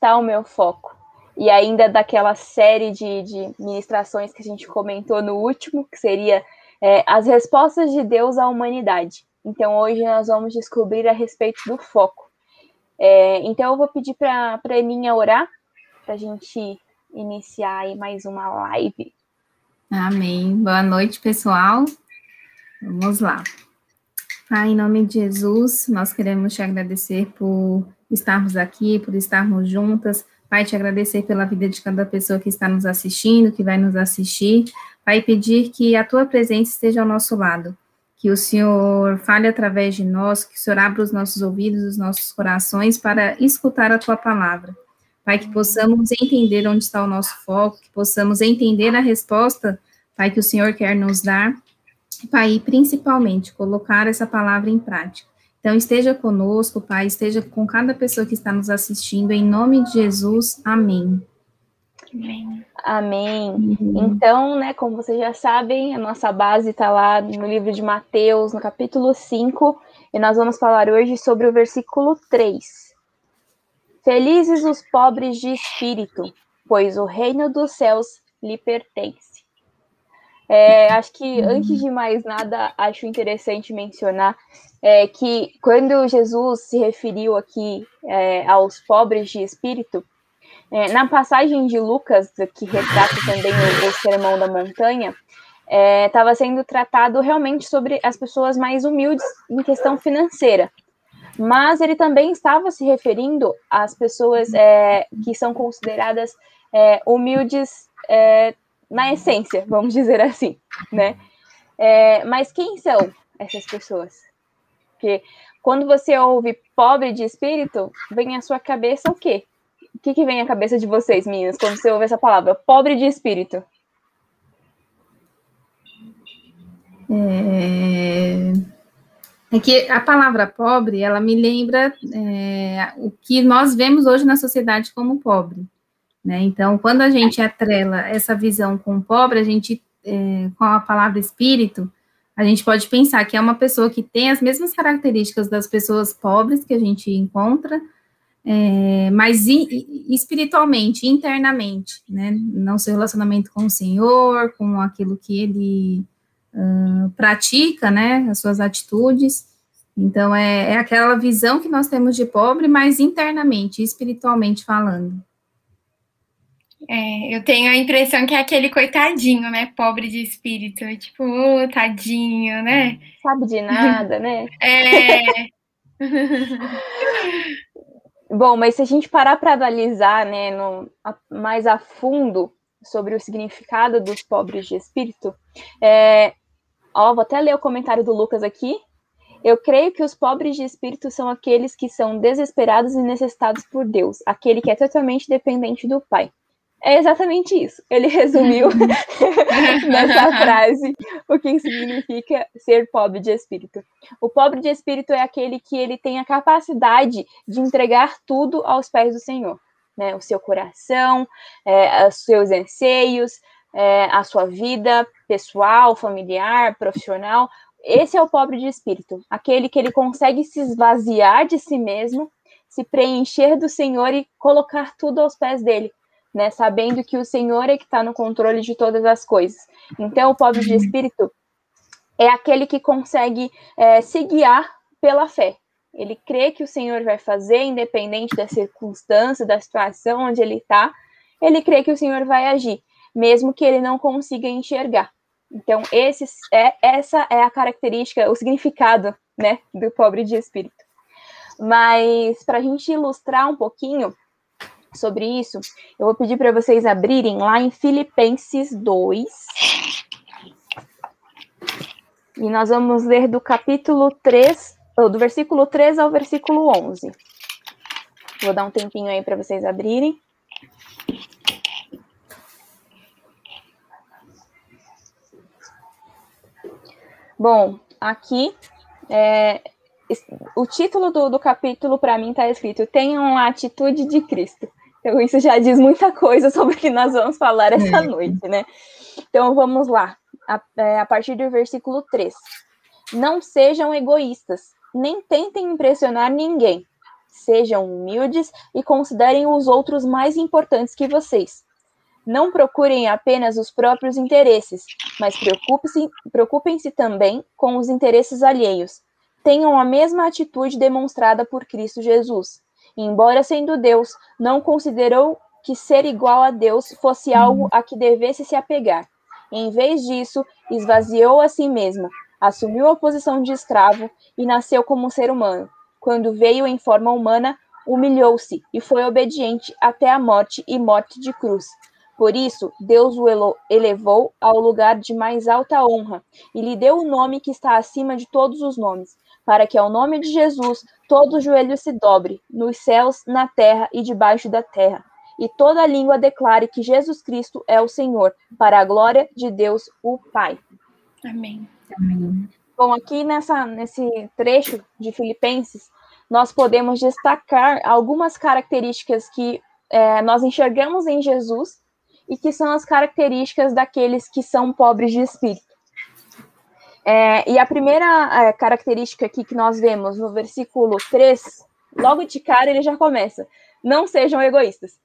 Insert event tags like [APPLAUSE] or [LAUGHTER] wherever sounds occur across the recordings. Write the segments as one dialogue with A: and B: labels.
A: está o meu foco? E ainda daquela série de, de ministrações que a gente comentou no último, que seria é, as respostas de Deus à humanidade. Então, hoje nós vamos descobrir a respeito do foco. É, então, eu vou pedir para a Eninha orar, para a gente iniciar aí mais uma live.
B: Amém. Boa noite, pessoal. Vamos lá. Pai, em nome de Jesus, nós queremos te agradecer por estarmos aqui, por estarmos juntas. Pai, te agradecer pela vida de cada pessoa que está nos assistindo, que vai nos assistir. Pai, pedir que a tua presença esteja ao nosso lado que o Senhor fale através de nós, que o Senhor abra os nossos ouvidos, os nossos corações para escutar a tua palavra. Pai, que possamos entender onde está o nosso foco, que possamos entender a resposta, Pai, que o Senhor quer nos dar, Pai, e principalmente colocar essa palavra em prática. Então, esteja conosco, Pai, esteja com cada pessoa que está nos assistindo, em nome de Jesus, amém.
A: Amém. Amém. Uhum. Então, né, como vocês já sabem, a nossa base está lá no livro de Mateus, no capítulo 5, e nós vamos falar hoje sobre o versículo 3. Felizes os pobres de espírito, pois o reino dos céus lhe pertence. É, acho que, antes de mais nada, acho interessante mencionar é, que quando Jesus se referiu aqui é, aos pobres de espírito, é, na passagem de Lucas, que retrata também o, o Sermão da Montanha, estava é, sendo tratado realmente sobre as pessoas mais humildes em questão financeira. Mas ele também estava se referindo às pessoas é, que são consideradas humildes na essência, vamos dizer assim, né? É, mas quem são essas pessoas? Porque quando você ouve pobre de espírito, vem à sua cabeça o quê? o que, que vem à cabeça de vocês, meninas, quando você ouve essa palavra? Pobre de espírito.
B: É... é que a palavra pobre, ela me lembra é, o que nós vemos hoje na sociedade como pobre. Né? Então, quando a gente atrela essa visão com pobre, a gente, é, com a palavra espírito, a gente pode pensar que é uma pessoa que tem as mesmas características das pessoas pobres que a gente encontra, é, mas espiritualmente, internamente, né? Não seu relacionamento com o Senhor, com aquilo que ele uh, pratica, né? As suas atitudes. Então, é, é aquela visão que nós temos de pobre, mas internamente, espiritualmente falando.
C: É, eu tenho a impressão que é aquele coitadinho, né? Pobre de espírito. Tipo, oh, tadinho, né?
A: Sabe de nada, né? [LAUGHS]
C: É. [LAUGHS]
A: Bom, mas se a gente parar para analisar né, no, a, mais a fundo sobre o significado dos pobres de espírito, é, ó, vou até ler o comentário do Lucas aqui. Eu creio que os pobres de espírito são aqueles que são desesperados e necessitados por Deus, aquele que é totalmente dependente do Pai. É exatamente isso. Ele resumiu [LAUGHS] nessa [LAUGHS] frase o que significa ser pobre de espírito. O pobre de espírito é aquele que ele tem a capacidade de entregar tudo aos pés do Senhor, né? O seu coração, é, os seus anseios, é, a sua vida pessoal, familiar, profissional. Esse é o pobre de espírito, aquele que ele consegue se esvaziar de si mesmo, se preencher do Senhor e colocar tudo aos pés dele né? Sabendo que o Senhor é que está no controle de todas as coisas. Então, o pobre de espírito é aquele que consegue é, se guiar pela fé. Ele crê que o Senhor vai fazer, independente da circunstância, da situação onde ele está. Ele crê que o Senhor vai agir, mesmo que ele não consiga enxergar. Então, esse é, essa é a característica, o significado, né, do pobre de espírito. Mas, para a gente ilustrar um pouquinho, sobre isso, eu vou pedir para vocês abrirem lá em Filipenses 2. E nós vamos ler do capítulo 3, do versículo 3 ao versículo 11. Vou dar um tempinho aí para vocês abrirem. Bom, aqui é, o título do, do capítulo para mim está escrito: Tenham a atitude de Cristo. Então, isso já diz muita coisa sobre o que nós vamos falar essa é. noite, né? Então, vamos lá, a, é, a partir do versículo 3. Não sejam egoístas, nem tentem impressionar ninguém. Sejam humildes e considerem os outros mais importantes que vocês. Não procurem apenas os próprios interesses, mas preocupem-se preocupem também com os interesses alheios. Tenham a mesma atitude demonstrada por Cristo Jesus. Embora sendo Deus, não considerou que ser igual a Deus fosse algo a que devesse se apegar. Em vez disso, esvaziou a si mesmo, assumiu a posição de escravo e nasceu como ser humano. Quando veio em forma humana, humilhou-se e foi obediente até a morte e morte de cruz. Por isso, Deus o elevou ao lugar de mais alta honra e lhe deu o nome que está acima de todos os nomes, para que ao nome de Jesus todo o joelho se dobre, nos céus, na terra e debaixo da terra, e toda língua declare que Jesus Cristo é o Senhor, para a glória de Deus, o Pai.
C: Amém.
A: Amém. Bom, aqui nessa, nesse trecho de Filipenses, nós podemos destacar algumas características que é, nós enxergamos em Jesus e que são as características daqueles que são pobres de espírito. É, e a primeira é, característica aqui que nós vemos no versículo 3, logo de cara ele já começa: não sejam egoístas.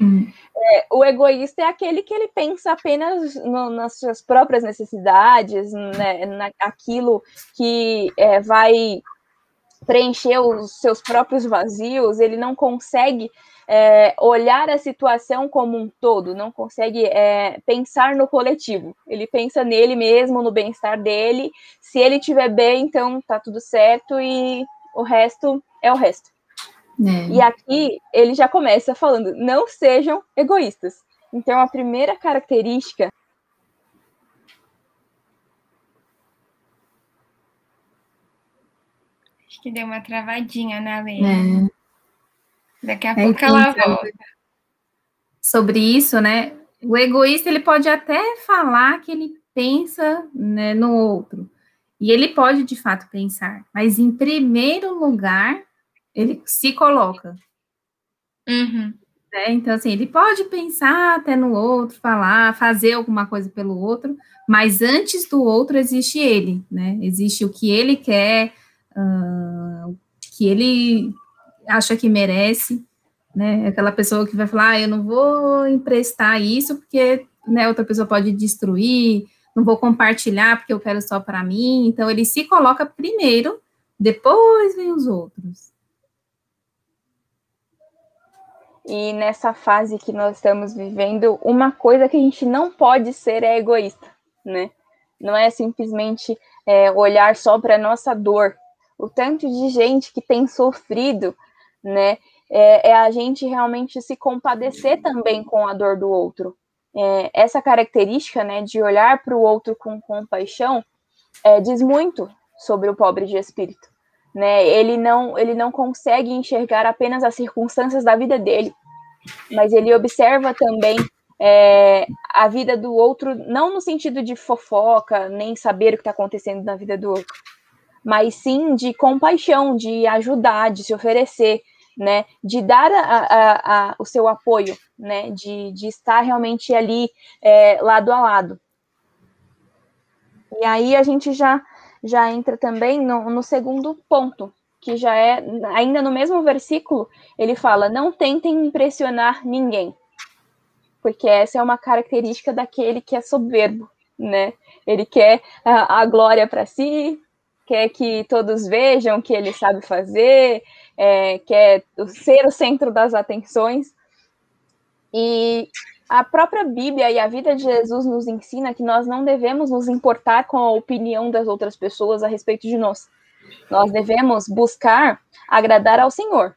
A: Hum. É, o egoísta é aquele que ele pensa apenas no, nas suas próprias necessidades, né, naquilo que é, vai preencher os seus próprios vazios, ele não consegue é, olhar a situação como um todo, não consegue é, pensar no coletivo. Ele pensa nele mesmo, no bem-estar dele. Se ele estiver bem, então tá tudo certo e o resto é o resto. É. E aqui ele já começa falando: não sejam egoístas. Então a primeira característica
C: Acho que deu uma travadinha na lei. É. Daqui a é pouco ela volta.
B: Sobre isso, né? O egoísta ele pode até falar que ele pensa né, no outro. E ele pode de fato pensar, mas em primeiro lugar ele se coloca.
C: Uhum.
B: Né? Então, assim, ele pode pensar até no outro, falar, fazer alguma coisa pelo outro, mas antes do outro existe ele, né? Existe o que ele quer, uh, que ele acha que merece, né? Aquela pessoa que vai falar, ah, eu não vou emprestar isso porque né, outra pessoa pode destruir, não vou compartilhar porque eu quero só para mim. Então ele se coloca primeiro, depois vem os outros.
A: E nessa fase que nós estamos vivendo, uma coisa que a gente não pode ser é egoísta, né? Não é simplesmente é, olhar só para nossa dor. O tanto de gente que tem sofrido né? É, é, a gente realmente se compadecer também com a dor do outro. É, essa característica, né, de olhar para o outro com compaixão, é, diz muito sobre o pobre de espírito, né? Ele não, ele não consegue enxergar apenas as circunstâncias da vida dele, mas ele observa também é, a vida do outro, não no sentido de fofoca, nem saber o que está acontecendo na vida do outro, mas sim de compaixão, de ajudar, de se oferecer, né, de dar a, a, a, o seu apoio, né, de, de estar realmente ali é, lado a lado. E aí a gente já, já entra também no, no segundo ponto, que já é, ainda no mesmo versículo, ele fala: não tentem impressionar ninguém, porque essa é uma característica daquele que é soberbo, né? Ele quer a, a glória para si, quer que todos vejam que ele sabe fazer, é, quer ser o centro das atenções. E a própria Bíblia e a vida de Jesus nos ensina que nós não devemos nos importar com a opinião das outras pessoas a respeito de nós. Nós devemos buscar agradar ao Senhor.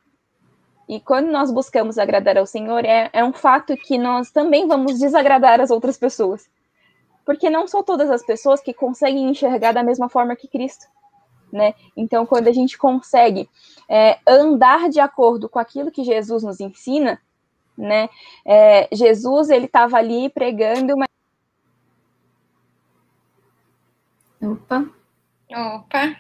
A: E quando nós buscamos agradar ao Senhor, é, é um fato que nós também vamos desagradar as outras pessoas. Porque não são todas as pessoas que conseguem enxergar da mesma forma que Cristo né? Então, quando a gente consegue é, andar de acordo com aquilo que Jesus nos ensina, né? É, Jesus ele estava ali pregando uma
B: Opa.
C: Opa.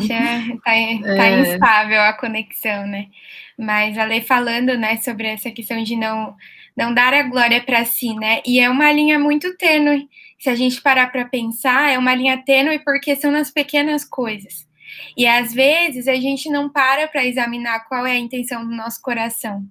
C: Já tá, [LAUGHS] tá é. instável a conexão, né? Mas a Lei falando, né, sobre essa questão de não não dar a glória para si, né? E é uma linha muito tênue. Se a gente parar para pensar, é uma linha tênue porque são nas pequenas coisas. E às vezes a gente não para para examinar qual é a intenção do nosso coração.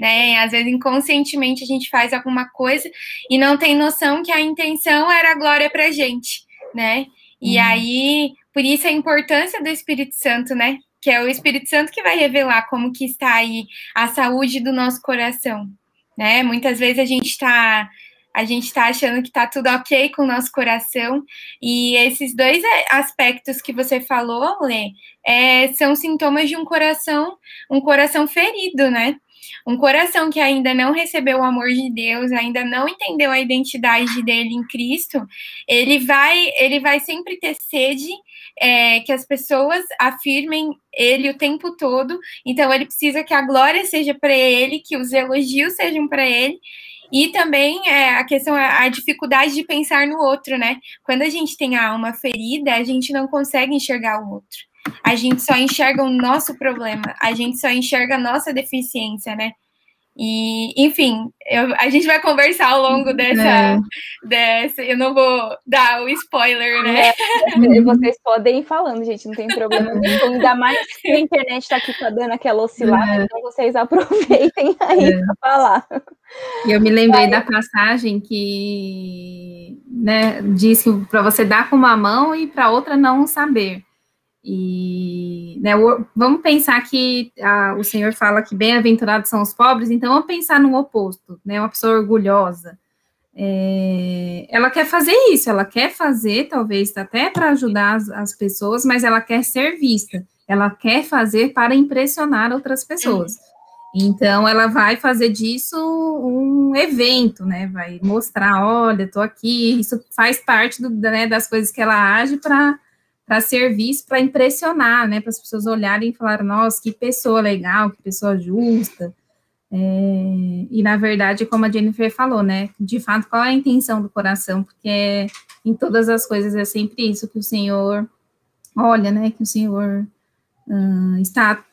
C: Né? Às vezes inconscientemente a gente faz alguma coisa e não tem noção que a intenção era a glória para gente, né? E uhum. aí, por isso a importância do Espírito Santo, né? Que é o Espírito Santo que vai revelar como que está aí a saúde do nosso coração, né? Muitas vezes a gente está a gente está achando que está tudo ok com o nosso coração. E esses dois aspectos que você falou, Lê, é, são sintomas de um coração, um coração ferido, né? Um coração que ainda não recebeu o amor de Deus, ainda não entendeu a identidade dele em Cristo, ele vai, ele vai sempre ter sede é, que as pessoas afirmem ele o tempo todo. Então ele precisa que a glória seja para ele, que os elogios sejam para ele. E também é, a questão, a dificuldade de pensar no outro, né? Quando a gente tem a alma ferida, a gente não consegue enxergar o outro. A gente só enxerga o nosso problema, a gente só enxerga a nossa deficiência, né? E, enfim, eu, a gente vai conversar ao longo dessa, é. dessa. Eu não vou dar o spoiler, né?
A: É, [LAUGHS] vocês podem ir falando, gente, não tem problema nenhum. Ainda mais que a internet está aqui tá dando aquela oscilada, é. então vocês aproveitem aí é. para falar.
B: E eu me lembrei da passagem que né, diz que para você dar com uma mão e para outra não saber. E né, vamos pensar que a, o Senhor fala que bem-aventurados são os pobres, então vamos pensar no oposto, né? Uma pessoa orgulhosa. É, ela quer fazer isso, ela quer fazer, talvez até para ajudar as, as, pessoas, mas ela quer ser vista, ela quer fazer para impressionar outras pessoas. Então, ela vai fazer disso um evento, né? Vai mostrar, olha, estou aqui. Isso faz parte do, né, das coisas que ela age para para serviço, para impressionar, né? Para as pessoas olharem e falar, nossa, que pessoa legal, que pessoa justa. É, e na verdade, como a Jennifer falou, né? De fato, qual é a intenção do coração? Porque em todas as coisas é sempre isso que o Senhor olha, né? Que o Senhor uh, está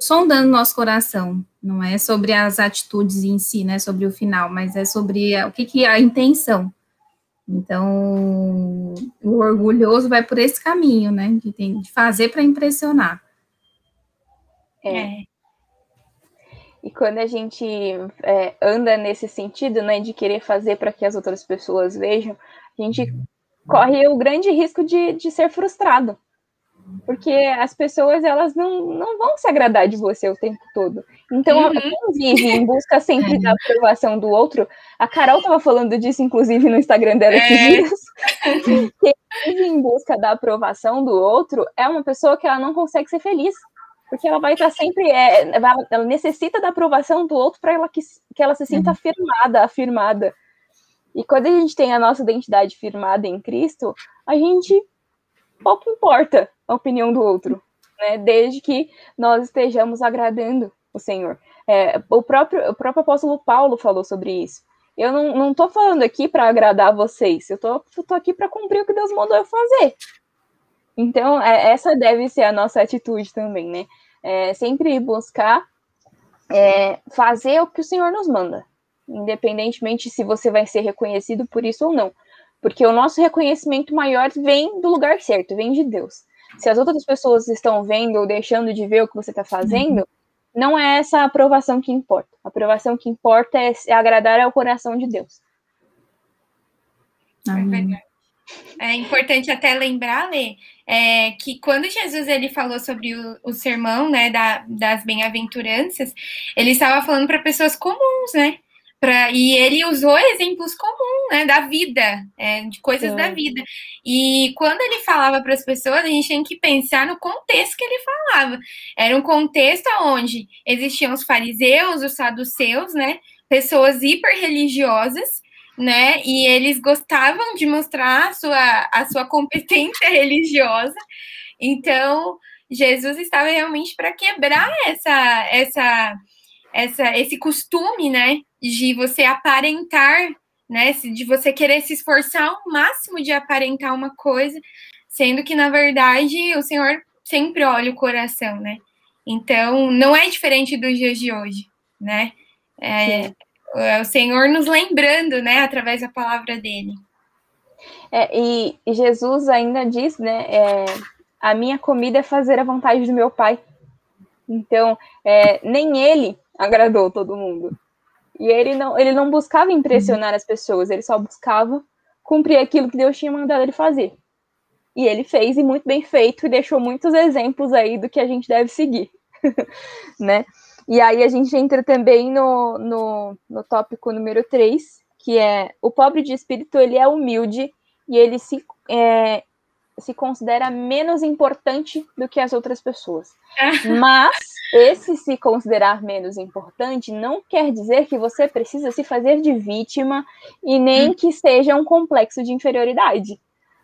B: sondando nosso coração. Não é sobre as atitudes em si, né? Sobre o final, mas é sobre a, o que, que é a intenção. Então, o orgulhoso vai por esse caminho, né? De, tem, de fazer para impressionar.
A: É. é. E quando a gente é, anda nesse sentido, né, de querer fazer para que as outras pessoas vejam, a gente corre o grande risco de, de ser frustrado porque as pessoas elas não, não vão se agradar de você o tempo todo. Então, uhum. quem vive em busca sempre da aprovação do outro, a Carol estava falando disso, inclusive, no Instagram dela esses é. dias. [LAUGHS] quem vive em busca da aprovação do outro é uma pessoa que ela não consegue ser feliz. Porque ela vai estar sempre. É, ela necessita da aprovação do outro para ela que, que ela se sinta afirmada, afirmada. E quando a gente tem a nossa identidade firmada em Cristo, a gente pouco importa a opinião do outro, né? Desde que nós estejamos agradando o Senhor. É, o, próprio, o próprio apóstolo Paulo falou sobre isso. Eu não estou falando aqui para agradar vocês, eu tô, tô aqui para cumprir o que Deus mandou eu fazer. Então, é, essa deve ser a nossa atitude também, né? É, sempre buscar é, fazer o que o Senhor nos manda, independentemente se você vai ser reconhecido por isso ou não. Porque o nosso reconhecimento maior vem do lugar certo, vem de Deus. Se as outras pessoas estão vendo ou deixando de ver o que você está fazendo. Não é essa aprovação que importa. A aprovação que importa é, é agradar ao coração de Deus.
C: É É importante até lembrar, Lê, é, que quando Jesus ele falou sobre o, o sermão né, da, das bem-aventuranças, ele estava falando para pessoas comuns, né? Pra, e ele usou exemplos comuns, né, da vida, é, de coisas é. da vida. E quando ele falava para as pessoas, a gente tem que pensar no contexto que ele falava. Era um contexto onde existiam os fariseus, os saduceus, né, pessoas hiper religiosas, né, e eles gostavam de mostrar a sua, a sua competência [LAUGHS] religiosa. Então, Jesus estava realmente para quebrar essa, essa, essa, esse costume, né, de você aparentar, né? De você querer se esforçar ao máximo de aparentar uma coisa, sendo que, na verdade, o Senhor sempre olha o coração, né? Então, não é diferente dos dias de hoje, né? É, é o Senhor nos lembrando, né, através da palavra dele.
A: É, e, Jesus ainda diz, né, é, A minha comida é fazer a vontade do meu pai. Então, é, nem ele agradou todo mundo. E ele não, ele não buscava impressionar as pessoas, ele só buscava cumprir aquilo que Deus tinha mandado ele fazer. E ele fez, e muito bem feito, e deixou muitos exemplos aí do que a gente deve seguir, [LAUGHS] né? E aí a gente entra também no, no, no tópico número 3, que é o pobre de espírito, ele é humilde e ele se, é, se considera menos importante do que as outras pessoas. Mas esse se considerar menos importante não quer dizer que você precisa se fazer de vítima e nem que seja um complexo de inferioridade,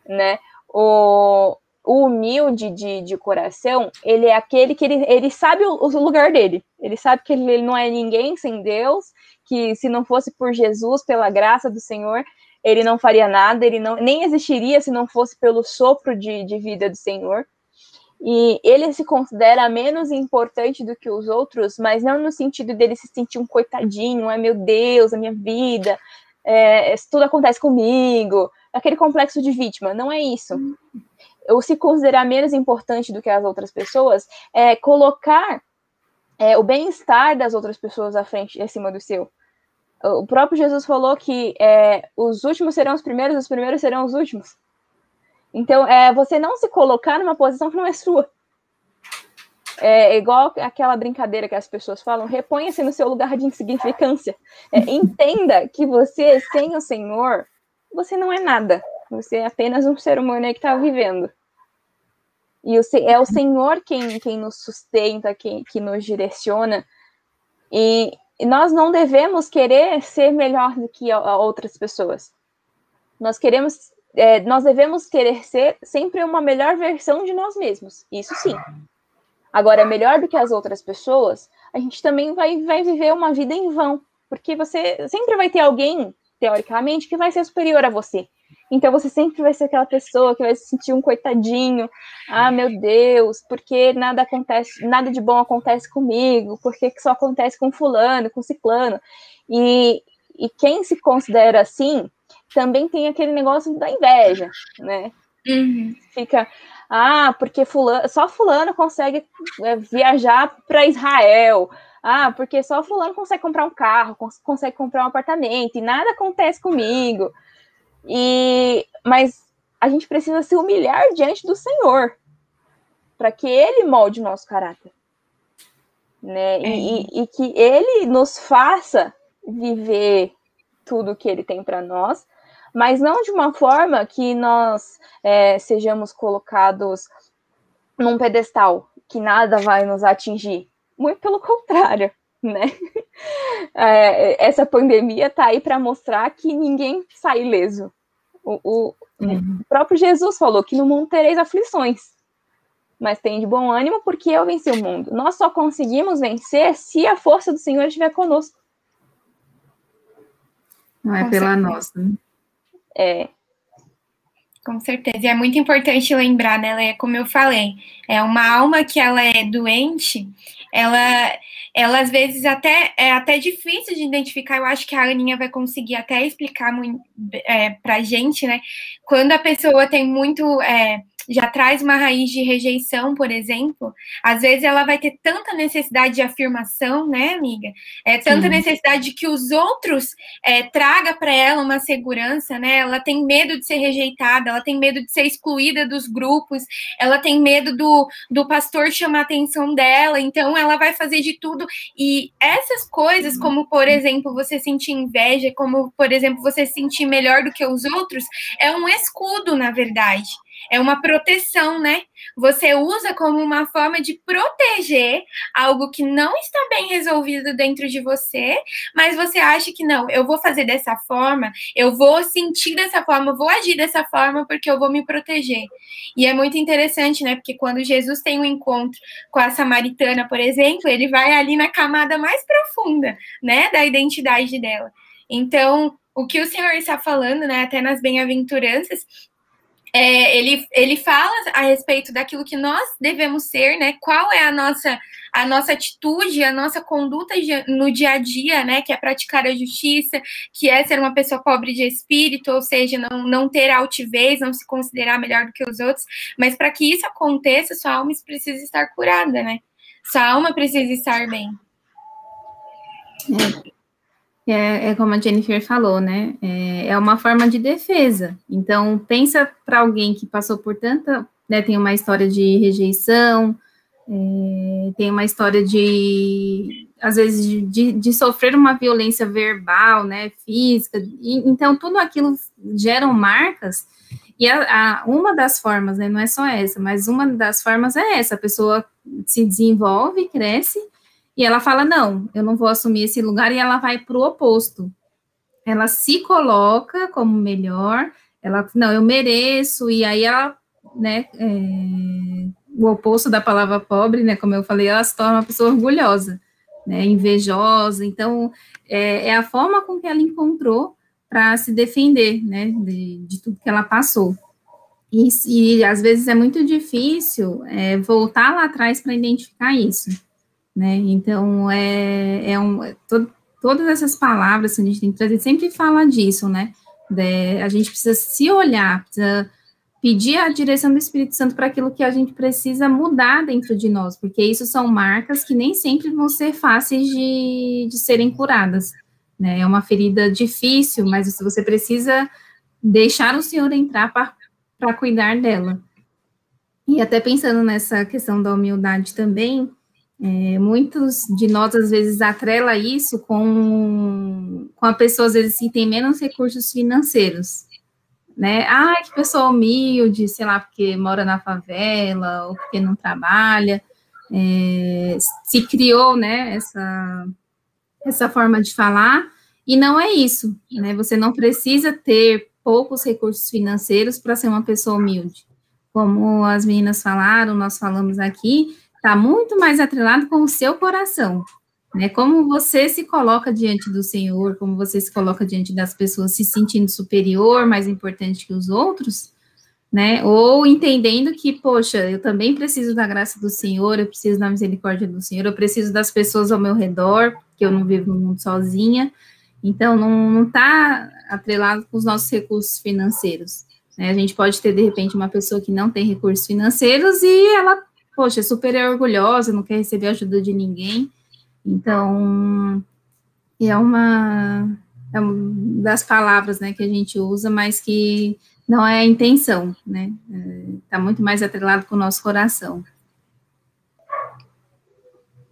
A: né? O, o humilde de, de coração, ele é aquele que ele, ele sabe o, o lugar dele. Ele sabe que ele, ele não é ninguém sem Deus, que se não fosse por Jesus, pela graça do Senhor, ele não faria nada, ele não nem existiria se não fosse pelo sopro de, de vida do Senhor. E ele se considera menos importante do que os outros, mas não no sentido dele se sentir um coitadinho, ai meu Deus, a minha vida, é, tudo acontece comigo, aquele complexo de vítima, não é isso. Eu se considerar menos importante do que as outras pessoas é colocar é, o bem-estar das outras pessoas à frente, acima do seu. O próprio Jesus falou que é, os últimos serão os primeiros, os primeiros serão os últimos. Então, é você não se colocar numa posição que não é sua. É igual aquela brincadeira que as pessoas falam, reponha-se no seu lugar de insignificância. É, entenda que você, sem o Senhor, você não é nada. Você é apenas um ser humano que está vivendo. E é o Senhor quem, quem nos sustenta, quem, que nos direciona. E nós não devemos querer ser melhor do que outras pessoas. Nós queremos é, nós devemos querer ser sempre uma melhor versão de nós mesmos. Isso sim. Agora, melhor do que as outras pessoas, a gente também vai, vai viver uma vida em vão. Porque você sempre vai ter alguém, teoricamente, que vai ser superior a você. Então você sempre vai ser aquela pessoa que vai se sentir um coitadinho. Ah, meu Deus, porque nada acontece, nada de bom acontece comigo, porque só acontece com fulano, com ciclano. E, e quem se considera assim, também tem aquele negócio da inveja, né? Uhum. Fica, ah, porque fulano, só fulano consegue é, viajar para Israel. Ah, porque só fulano consegue comprar um carro, cons consegue comprar um apartamento e nada acontece comigo. E mas a gente precisa se humilhar diante do Senhor para que Ele molde o nosso caráter, né? E, e, e que Ele nos faça viver tudo que Ele tem para nós mas não de uma forma que nós é, sejamos colocados num pedestal, que nada vai nos atingir. Muito pelo contrário, né? [LAUGHS] É, essa pandemia está aí para mostrar que ninguém sai ileso. O, o, uhum. o, próprio Jesus falou que no mundo tereis aflições, mas tem de bom ânimo porque eu venci o mundo. Nós só conseguimos vencer se a força do Senhor estiver conosco.
B: Não é Com pela certeza. nossa. Né?
A: É.
C: Com certeza. E é muito importante lembrar, né, Leia, como eu falei, é uma alma que ela é doente, ela, ela às vezes até é até difícil de identificar. Eu acho que a Aninha vai conseguir até explicar é, pra gente, né? Quando a pessoa tem muito. É, já traz uma raiz de rejeição, por exemplo, às vezes ela vai ter tanta necessidade de afirmação, né, amiga? É tanta Sim. necessidade de que os outros é, traga para ela uma segurança, né? Ela tem medo de ser rejeitada, ela tem medo de ser excluída dos grupos, ela tem medo do, do pastor chamar a atenção dela, então ela vai fazer de tudo. E essas coisas, como por exemplo, você sentir inveja, como por exemplo, você sentir melhor do que os outros, é um escudo, na verdade é uma proteção, né? Você usa como uma forma de proteger algo que não está bem resolvido dentro de você, mas você acha que não, eu vou fazer dessa forma, eu vou sentir dessa forma, vou agir dessa forma porque eu vou me proteger. E é muito interessante, né? Porque quando Jesus tem um encontro com a samaritana, por exemplo, ele vai ali na camada mais profunda, né, da identidade dela. Então, o que o Senhor está falando, né, até nas bem-aventuranças, é, ele, ele fala a respeito daquilo que nós devemos ser, né? Qual é a nossa a nossa atitude, a nossa conduta no dia a dia, né? Que é praticar a justiça, que é ser uma pessoa pobre de espírito, ou seja, não, não ter altivez, não se considerar melhor do que os outros. Mas para que isso aconteça, sua alma precisa estar curada, né? Sua alma precisa estar bem.
B: É, é, como a Jennifer falou, né? É, é uma forma de defesa. Então, pensa para alguém que passou por tanta, né? Tem uma história de rejeição, é, tem uma história de, às vezes, de, de, sofrer uma violência verbal, né, física, e, então tudo aquilo geram marcas, e a, a, uma das formas, né, não é só essa, mas uma das formas é essa, a pessoa se desenvolve, cresce, e ela fala, não, eu não vou assumir esse lugar, e ela vai para o oposto, ela se coloca como melhor, ela, não, eu mereço, e aí ela, né, é, o oposto da palavra pobre, né? Como eu falei, ela se torna uma pessoa orgulhosa, né? Invejosa. Então, é, é a forma com que ela encontrou para se defender, né? De, de, tudo que ela passou. E, e às vezes é muito difícil é, voltar lá atrás para identificar isso, né? Então, é, é um, é, to, todas essas palavras que a gente tem que trazer sempre fala disso, né? De, a gente precisa se olhar, precisa pedir a direção do Espírito Santo para aquilo que a gente precisa mudar dentro de nós, porque isso são marcas que nem sempre vão ser fáceis de, de serem curadas. Né? É uma ferida difícil, mas você precisa deixar o Senhor entrar para cuidar dela. E até pensando nessa questão da humildade também, é, muitos de nós às vezes atrela isso com, com a pessoa às vezes que tem menos recursos financeiros né? Ah, que pessoa humilde, sei lá, porque mora na favela ou porque não trabalha. É, se criou, né, essa, essa forma de falar, e não é isso, né? Você não precisa ter poucos recursos financeiros para ser uma pessoa humilde. Como as meninas falaram, nós falamos aqui, está muito mais atrelado com o seu coração, né? Como você se coloca diante do Senhor, como você se coloca diante das pessoas, se sentindo superior, mais importante que os outros, né? Ou entendendo que, poxa, eu também preciso da graça do Senhor, eu preciso da misericórdia do Senhor, eu preciso das pessoas ao meu redor, que eu não vivo no mundo sozinha. Então, não está atrelado com os nossos recursos financeiros. Né? A gente pode ter, de repente, uma pessoa que não tem recursos financeiros e ela, poxa, é super orgulhosa, não quer receber ajuda de ninguém. Então, é uma, é uma das palavras né, que a gente usa, mas que não é a intenção, né? Está é, muito mais atrelado com o nosso coração.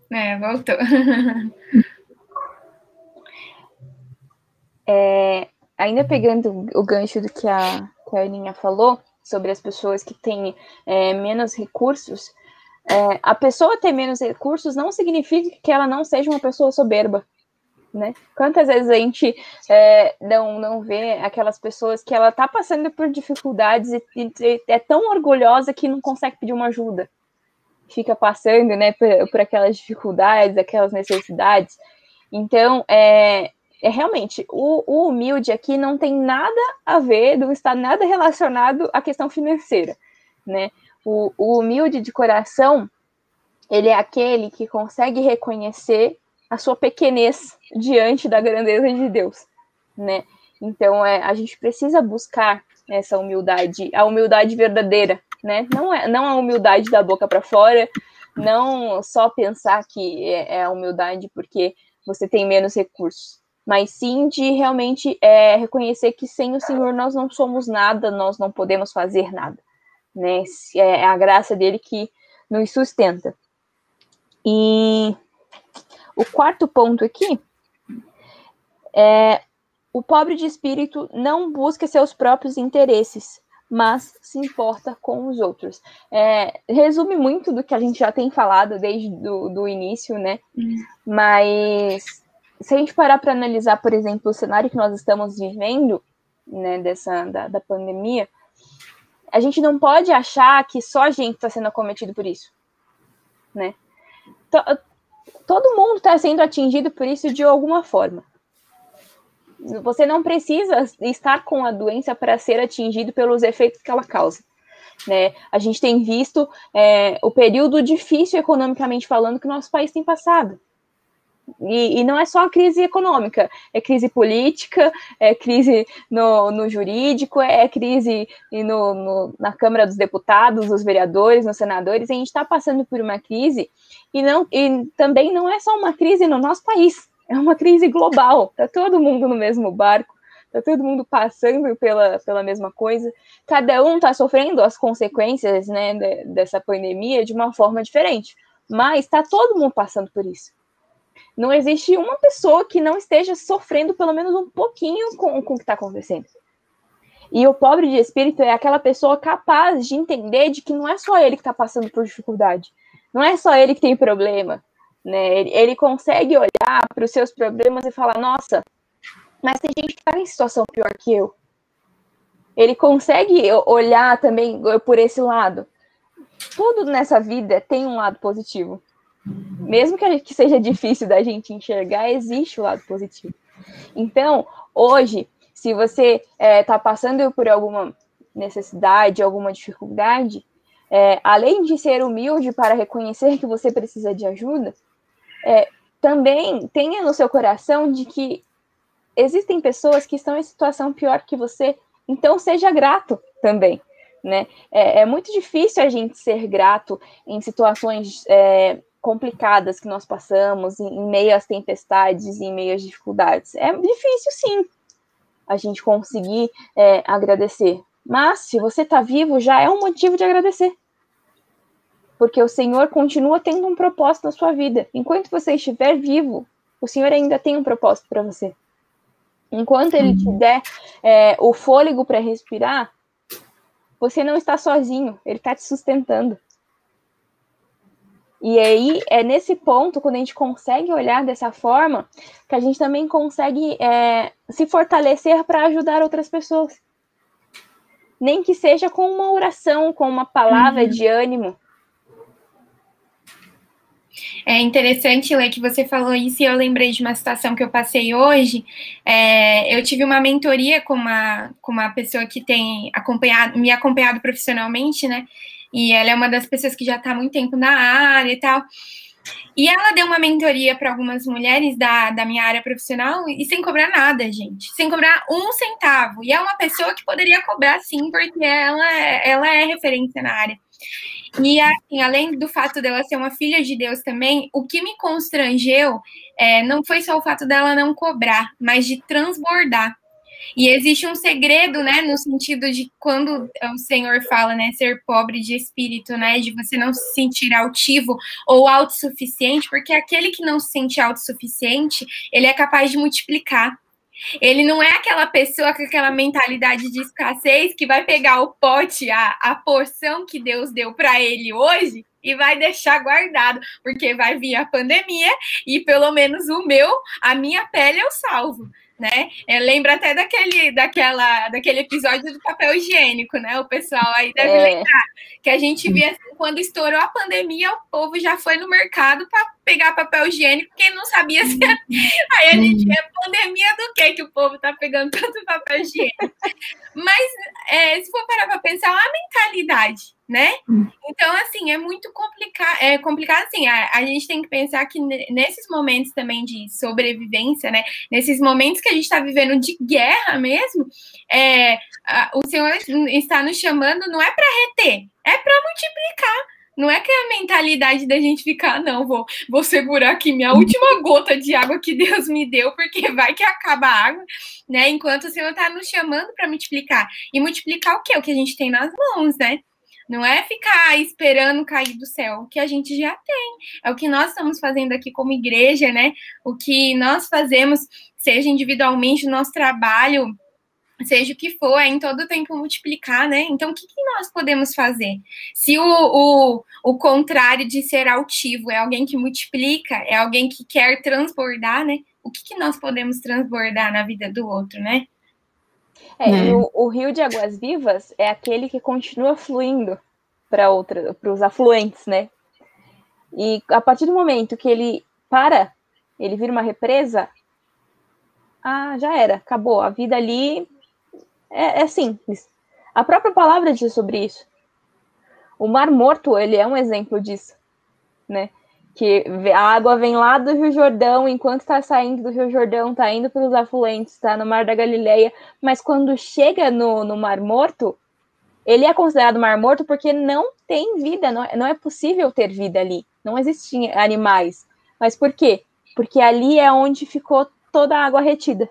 C: É, voltou. [LAUGHS]
A: é, ainda pegando o gancho do que a, que a Aninha falou, sobre as pessoas que têm é, menos recursos, é, a pessoa ter menos recursos não significa que ela não seja uma pessoa soberba, né? Quantas vezes a gente é, não, não vê aquelas pessoas que ela tá passando por dificuldades e, e, é tão orgulhosa que não consegue pedir uma ajuda, fica passando, né, por, por aquelas dificuldades, aquelas necessidades. Então, é, é realmente o, o humilde aqui não tem nada a ver, não está nada relacionado à questão financeira, né? O, o humilde de coração, ele é aquele que consegue reconhecer a sua pequenez diante da grandeza de Deus, né? Então, é, a gente precisa buscar essa humildade, a humildade verdadeira, né? Não é não a humildade da boca para fora, não só pensar que é, é, a humildade porque você tem menos recursos, mas sim de realmente é, reconhecer que sem o Senhor nós não somos nada, nós não podemos fazer nada né? É a graça dele que nos sustenta. E o quarto ponto aqui é o pobre de espírito não busca seus próprios interesses, mas se importa com os outros. É, resume muito do que a gente já tem falado desde do, do início, né? Mas se a gente parar para analisar, por exemplo, o cenário que nós estamos vivendo, né, dessa da, da pandemia, a gente não pode achar que só a gente está sendo acometido por isso, né? Todo mundo está sendo atingido por isso de alguma forma. Você não precisa estar com a doença para ser atingido pelos efeitos que ela causa. Né? A gente tem visto é, o período difícil economicamente falando que o nosso país tem passado. E, e, não é só a crise econômica, é crise política, é crise no, no jurídico, é crise no, no, na Câmara dos Deputados, dos vereadores, nos senadores. A gente está passando por uma crise e, não, e também não é só uma crise no nosso país, é uma crise global. Está todo mundo no mesmo barco, está todo mundo passando pela, pela mesma coisa. Cada um está sofrendo as consequências né, de, dessa pandemia de uma forma diferente, mas está todo mundo passando por isso não existe uma pessoa que não esteja sofrendo pelo menos um pouquinho com, com o que está acontecendo. E o pobre de espírito é aquela pessoa capaz de entender de que não é só ele que está passando por dificuldade, não é só ele que tem problema, né? Ele, ele consegue olhar para os seus problemas e falar: nossa, mas tem gente que está em situação pior que eu. Ele consegue olhar também por esse lado. Tudo nessa vida tem um lado positivo mesmo que, gente, que seja difícil da gente enxergar, existe o lado positivo. Então, hoje, se você está é, tá passando por alguma necessidade, alguma dificuldade, é, além de ser humilde para reconhecer que você precisa de ajuda, é, também tenha no seu coração de que existem pessoas que estão em situação pior que você, então seja grato também. Né? É, é muito difícil a gente ser grato em situações é, complicadas que nós passamos, em, meio às tempestades, em meio às dificuldades. É difícil, sim, a gente conseguir é, agradecer. Mas, se você está vivo, já é um motivo de agradecer. Porque o Senhor continua tendo um propósito na sua vida. Enquanto você estiver vivo, o Senhor ainda tem um propósito para você. Enquanto Ele te der é, o fôlego para respirar, você não está sozinho, Ele está te sustentando. E aí é nesse ponto, quando a gente consegue olhar dessa forma, que a gente também consegue é, se fortalecer para ajudar outras pessoas. Nem que seja com uma oração, com uma palavra uhum. de ânimo.
C: É interessante, Lê, que você falou isso e eu lembrei de uma situação que eu passei hoje. É, eu tive uma mentoria com uma, com uma pessoa que tem acompanhado, me acompanhado profissionalmente, né? E ela é uma das pessoas que já está há muito tempo na área e tal. E ela deu uma mentoria para algumas mulheres da, da minha área profissional e sem cobrar nada, gente. Sem cobrar um centavo. E é uma pessoa que poderia cobrar sim, porque ela, é, ela é referência na área. E assim, além do fato dela ser uma filha de Deus também, o que me constrangeu é, não foi só o fato dela não cobrar, mas de transbordar. E existe um segredo, né, no sentido de quando o Senhor fala, né, ser pobre de espírito, né, de você não se sentir altivo ou autossuficiente, porque aquele que não se sente autossuficiente, ele é capaz de multiplicar. Ele não é aquela pessoa com aquela mentalidade de escassez que vai pegar o pote, a, a porção que Deus deu para ele hoje e vai deixar guardado, porque vai vir a pandemia e pelo menos o meu, a minha pele eu salvo né? É, lembra até daquele, daquela, daquele episódio do papel higiênico, né? O pessoal aí deve é. lembrar que a gente via assim, quando estourou a pandemia, o povo já foi no mercado para pegar papel higiênico, porque não sabia se. [LAUGHS] Aí a gente é pandemia do que que o povo tá pegando tanto papel higiênico. Mas é, se for parar para pensar, é uma mentalidade né? Hum. Então, assim, é muito complicado, é complicado, assim, a, a, gente tem que pensar que nesses momentos também de sobrevivência, né, nesses momentos que a gente está vivendo de guerra mesmo, é, a, o Senhor está nos chamando não é para reter, é para multiplicar, não é que é a mentalidade da gente ficar, não, vou, vou segurar aqui minha última gota de água que Deus me deu, porque vai que acaba a água, né? Enquanto o Senhor está nos chamando para multiplicar. E multiplicar o quê? O que a gente tem nas mãos, né? Não é ficar esperando cair do céu, o que a gente já tem. É o que nós estamos fazendo aqui como igreja, né? O que nós fazemos, seja individualmente no nosso trabalho, seja o que for, é em todo tempo multiplicar, né? Então, o que, que nós podemos fazer? Se o, o, o contrário de ser altivo é alguém que multiplica, é alguém que quer transbordar, né? O que, que nós podemos transbordar na vida do outro, né?
A: É, né? o, o, rio de águas vivas é aquele que continua fluindo para outra, para os afluentes, né? E a partir do momento que ele para, ele vira uma represa, ah, já era, acabou. A vida ali é, é simples. A própria palavra diz sobre isso. O Mar Morto, ele é um exemplo disso, né? Que a água vem lá do Rio Jordão, enquanto está saindo do Rio Jordão, está indo para os afluentes, está no Mar da Galileia, mas quando chega no, no Mar Morto, ele é considerado Mar Morto porque não tem vida, não é, não é possível ter vida ali, não existem animais. Mas por quê? Porque ali é onde ficou toda a água retida.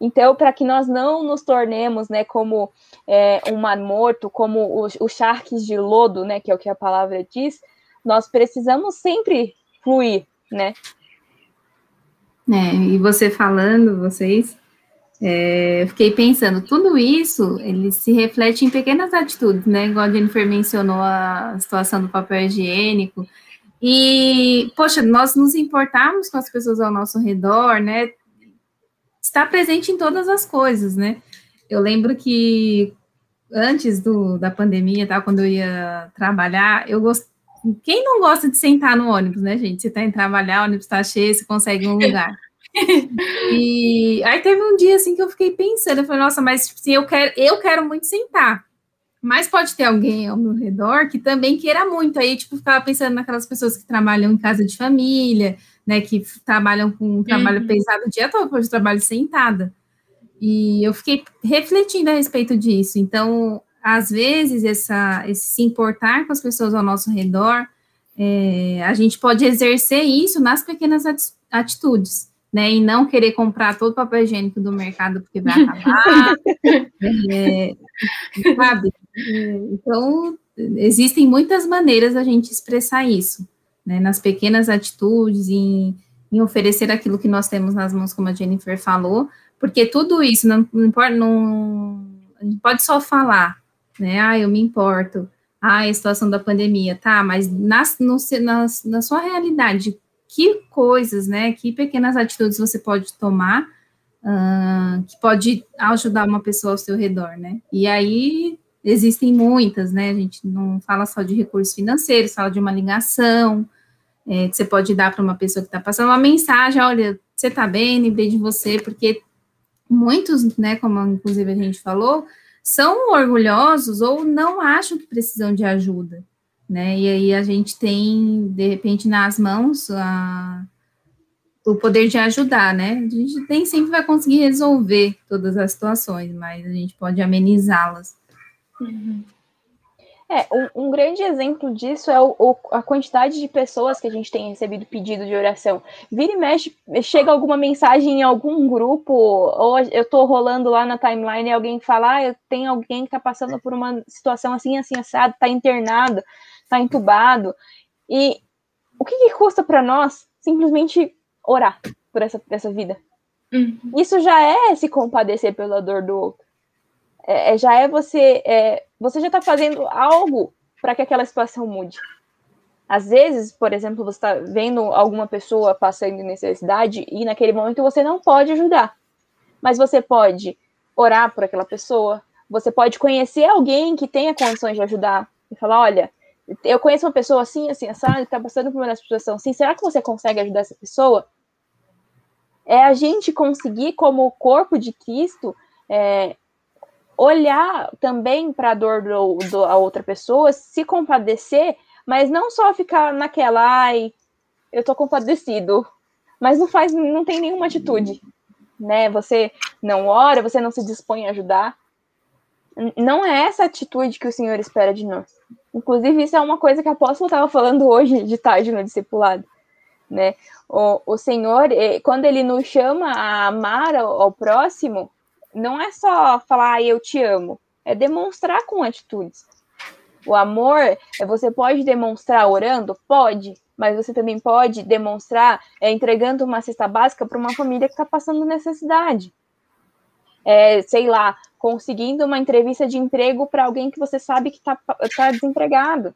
A: Então, para que nós não nos tornemos, né, como é, um mar morto, como os, os charques de lodo, né, que é o que a palavra diz, nós precisamos sempre fluir, né?
B: É, e você falando, vocês, é, fiquei pensando, tudo isso, ele se reflete em pequenas atitudes, né? Igual a Jennifer mencionou a situação do papel higiênico. E, poxa, nós nos importarmos com as pessoas ao nosso redor, né? Está presente em todas as coisas, né? Eu lembro que antes do, da pandemia, tá, quando eu ia trabalhar, eu gost... Quem não gosta de sentar no ônibus, né, gente? Você está indo trabalhar, o ônibus está cheio, você consegue um lugar. [LAUGHS] e aí teve um dia assim que eu fiquei pensando, eu falei, nossa, mas tipo assim, eu quero, eu quero muito sentar. Mas pode ter alguém ao meu redor que também queira muito. Aí, tipo, ficava pensando naquelas pessoas que trabalham em casa de família, né? Que trabalham com um trabalho uhum. pesado o dia todo, depois de trabalho sentada. E eu fiquei refletindo a respeito disso. Então, às vezes, essa, esse se importar com as pessoas ao nosso redor, é, a gente pode exercer isso nas pequenas atitudes né, e não querer comprar todo o papel higiênico do mercado porque vai [LAUGHS] acabar, é, sabe? Então, existem muitas maneiras da gente expressar isso, né, nas pequenas atitudes, em, em oferecer aquilo que nós temos nas mãos, como a Jennifer falou, porque tudo isso não, não importa, não, a gente pode só falar, né, ah, eu me importo, ah, a situação da pandemia, tá, mas na, no, na, na sua realidade, que coisas, né, que pequenas atitudes você pode tomar uh, que pode ajudar uma pessoa ao seu redor, né? E aí existem muitas, né? A gente não fala só de recursos financeiros, fala de uma ligação é, que você pode dar para uma pessoa que está passando uma mensagem, olha, você está bem, lembrei de você, porque muitos, né, como inclusive a gente falou, são orgulhosos ou não acham que precisam de ajuda né? E aí a gente tem, de repente, nas mãos a, o poder de ajudar, né? A gente nem sempre vai conseguir resolver todas as situações, mas a gente pode amenizá-las.
A: Uhum. É, um, um, grande exemplo disso é o, o, a quantidade de pessoas que a gente tem recebido pedido de oração. Vira e mexe, chega alguma mensagem em algum grupo, ou eu tô rolando lá na timeline e alguém fala, ah, tenho alguém que tá passando por uma situação assim, assim, assado, tá internado está entubado. E o que, que custa para nós simplesmente orar por essa, essa vida? Uhum. Isso já é se compadecer pela dor do outro. É, é já é você. É, você já está fazendo algo para que aquela situação mude. Às vezes, por exemplo, você está vendo alguma pessoa passando necessidade e naquele momento você não pode ajudar. Mas você pode orar por aquela pessoa, você pode conhecer alguém que tenha condições de ajudar e falar: olha, eu conheço uma pessoa assim, assim, que está passando por uma situação assim, será que você consegue ajudar essa pessoa? É a gente conseguir, como corpo de Cristo, é, olhar também para a dor do, do, outra pessoa, se compadecer, mas não só ficar naquela, ai, eu tô compadecido, mas não faz, não tem nenhuma atitude, né? Você não ora, você não se dispõe a ajudar. Não é essa atitude que o Senhor espera de nós. Inclusive, isso é uma coisa que a apóstolo estava falando hoje de tarde no discipulado. Né? O, o Senhor, quando ele nos chama a amar ao, ao próximo, não é só falar ah, eu te amo, é demonstrar com atitudes. O amor, é você pode demonstrar orando? Pode, mas você também pode demonstrar é, entregando uma cesta básica para uma família que está passando necessidade. É, sei lá, conseguindo uma entrevista de emprego para alguém que você sabe que está tá desempregado.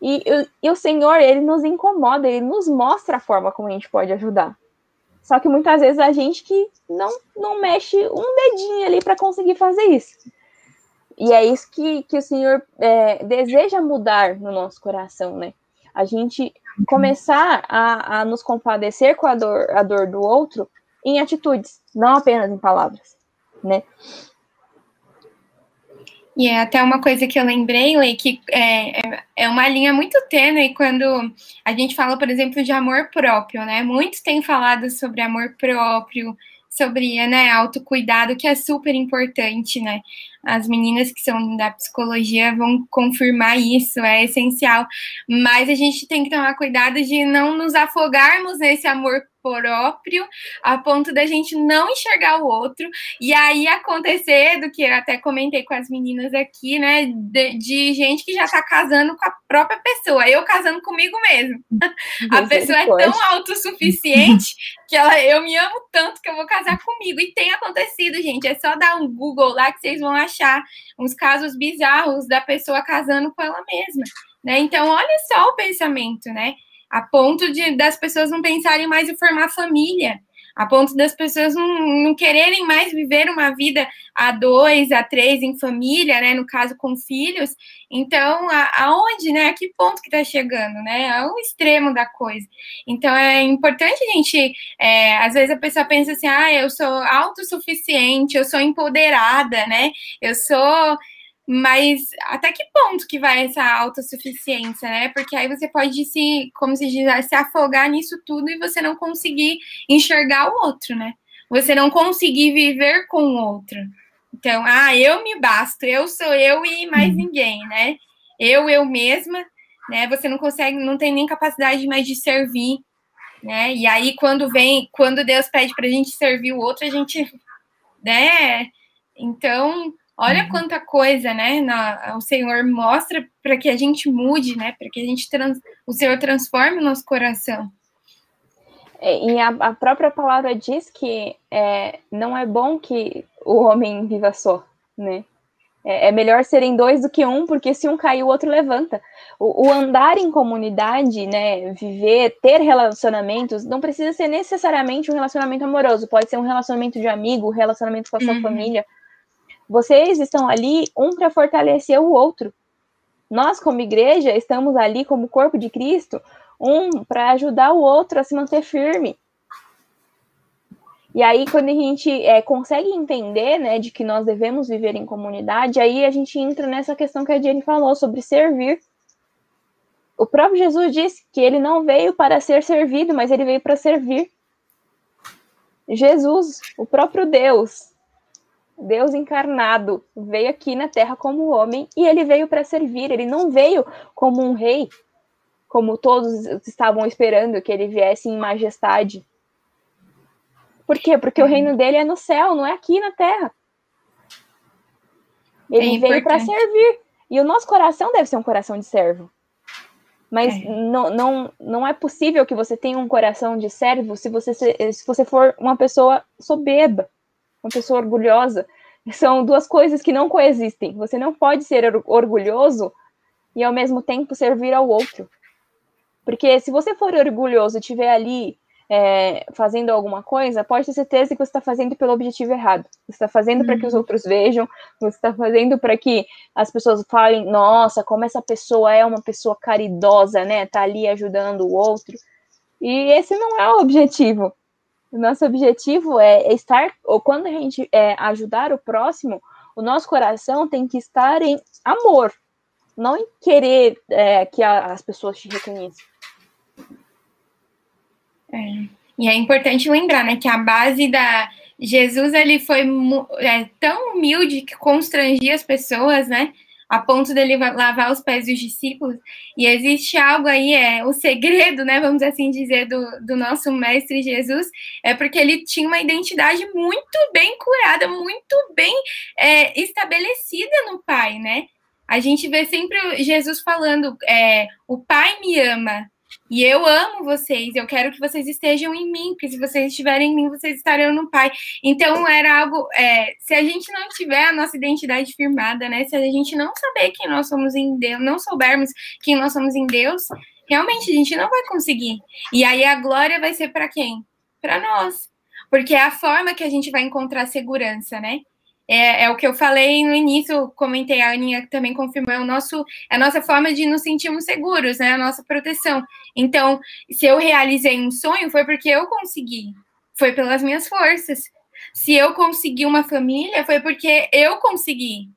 A: E, e, o Senhor, ele nos incomoda, ele nos mostra a forma como a gente pode ajudar. Só que muitas vezes a gente que não, não mexe um dedinho ali para conseguir fazer isso. E é isso que, que o Senhor é, deseja mudar no nosso coração, né? A gente começar a, a nos compadecer com a dor, a dor do outro em atitudes, não apenas em palavras, né?
C: E é até uma coisa que eu lembrei, Lei, que é, é, é uma linha muito tênue quando a gente fala, por exemplo, de amor próprio, né? Muitos têm falado sobre amor próprio, sobre né, autocuidado, que é super importante, né? As meninas que são da psicologia vão confirmar isso, é essencial. Mas a gente tem que tomar cuidado de não nos afogarmos nesse amor próprio, a ponto da gente não enxergar o outro, e aí acontecer do que eu até comentei com as meninas aqui, né, de, de gente que já tá casando com a própria pessoa, eu casando comigo mesmo. a pessoa é tão autossuficiente [LAUGHS] que ela, eu me amo tanto que eu vou casar comigo, e tem acontecido, gente, é só dar um Google lá que vocês vão achar uns casos bizarros da pessoa casando com ela mesma, né, então olha só o pensamento, né, a ponto de das pessoas não pensarem mais em formar família, a ponto das pessoas não, não quererem mais viver uma vida a dois, a três em família, né? No caso com filhos. Então, a, aonde, né? A que ponto que está chegando, né? É extremo da coisa. Então, é importante a gente. É, às vezes a pessoa pensa assim, ah, eu sou autossuficiente, eu sou empoderada, né? Eu sou mas até que ponto que vai essa autossuficiência, né? Porque aí você pode se, como se diz, se afogar nisso tudo e você não conseguir enxergar o outro, né? Você não conseguir viver com o outro. Então, ah, eu me basto, eu sou eu e mais uhum. ninguém, né? Eu, eu mesma, né? Você não consegue, não tem nem capacidade mais de servir, né? E aí, quando vem, quando Deus pede para a gente servir o outro, a gente, né? Então, Olha uhum. quanta coisa, né? Na, o Senhor mostra para que a gente mude, né? Para que a gente trans, o Senhor transforme o nosso coração.
A: É, e a, a própria palavra diz que é, não é bom que o homem viva só, né? É, é, melhor serem dois do que um, porque se um cair, o outro levanta. O, o, andar em comunidade, né, viver, ter relacionamentos, não precisa ser necessariamente um relacionamento amoroso, pode ser um relacionamento de amigo, relacionamento com a sua uhum. família, vocês estão ali um para fortalecer o outro. Nós, como igreja, estamos ali como corpo de Cristo, um para ajudar o outro a se manter firme. E aí, quando a gente é, consegue entender, né, de que nós devemos viver em comunidade, aí a gente entra nessa questão que a Jenny falou sobre servir. O próprio Jesus disse que ele não veio para ser servido, mas ele veio para servir. Jesus, o próprio Deus, Deus encarnado veio aqui na Terra como homem e ele veio para servir. Ele não veio como um rei, como todos estavam esperando que ele viesse em majestade. Por quê? Porque o reino dele é no céu, não é aqui na Terra. Ele é veio para servir. E o nosso coração deve ser um coração de servo. Mas é. não, não, não é possível que você tenha um coração de servo se você, se você for uma pessoa soberba uma pessoa orgulhosa, são duas coisas que não coexistem. Você não pode ser orgulhoso e ao mesmo tempo servir ao outro. Porque se você for orgulhoso e estiver ali é, fazendo alguma coisa, pode ter certeza que você está fazendo pelo objetivo errado. Você está fazendo uhum. para que os uhum. outros vejam, você está fazendo para que as pessoas falem, nossa, como essa pessoa é uma pessoa caridosa, né? Tá ali ajudando o outro. E esse não é o objetivo. Nosso objetivo é estar, ou quando a gente é, ajudar o próximo, o nosso coração tem que estar em amor, não em querer é, que a, as pessoas te reconheçam.
C: É. E é importante lembrar, né, que a base da Jesus ele foi é, tão humilde que constrangia as pessoas, né? A ponto dele lavar os pés dos discípulos. E existe algo aí, é o segredo, né, vamos assim dizer, do, do nosso mestre Jesus, é porque ele tinha uma identidade muito bem curada, muito bem é, estabelecida no Pai, né? A gente vê sempre Jesus falando, é, o Pai me ama, e eu amo vocês, eu quero que vocês estejam em mim, porque se vocês estiverem em mim, vocês estarão no Pai. Então era algo, é, se a gente não tiver a nossa identidade firmada, né? Se a gente não saber quem nós somos em Deus, não soubermos quem nós somos em Deus, realmente a gente não vai conseguir. E aí a glória vai ser para quem? Para nós. Porque é a forma que a gente vai encontrar segurança, né? É, é, o que eu falei no início, comentei, a Aninha também confirmou, é, o nosso, é a nossa forma de nos sentirmos seguros, né? A nossa proteção. Então, se eu realizei um sonho, foi porque eu consegui. foi pelas minhas forças. Se eu consegui uma família, foi porque eu consegui.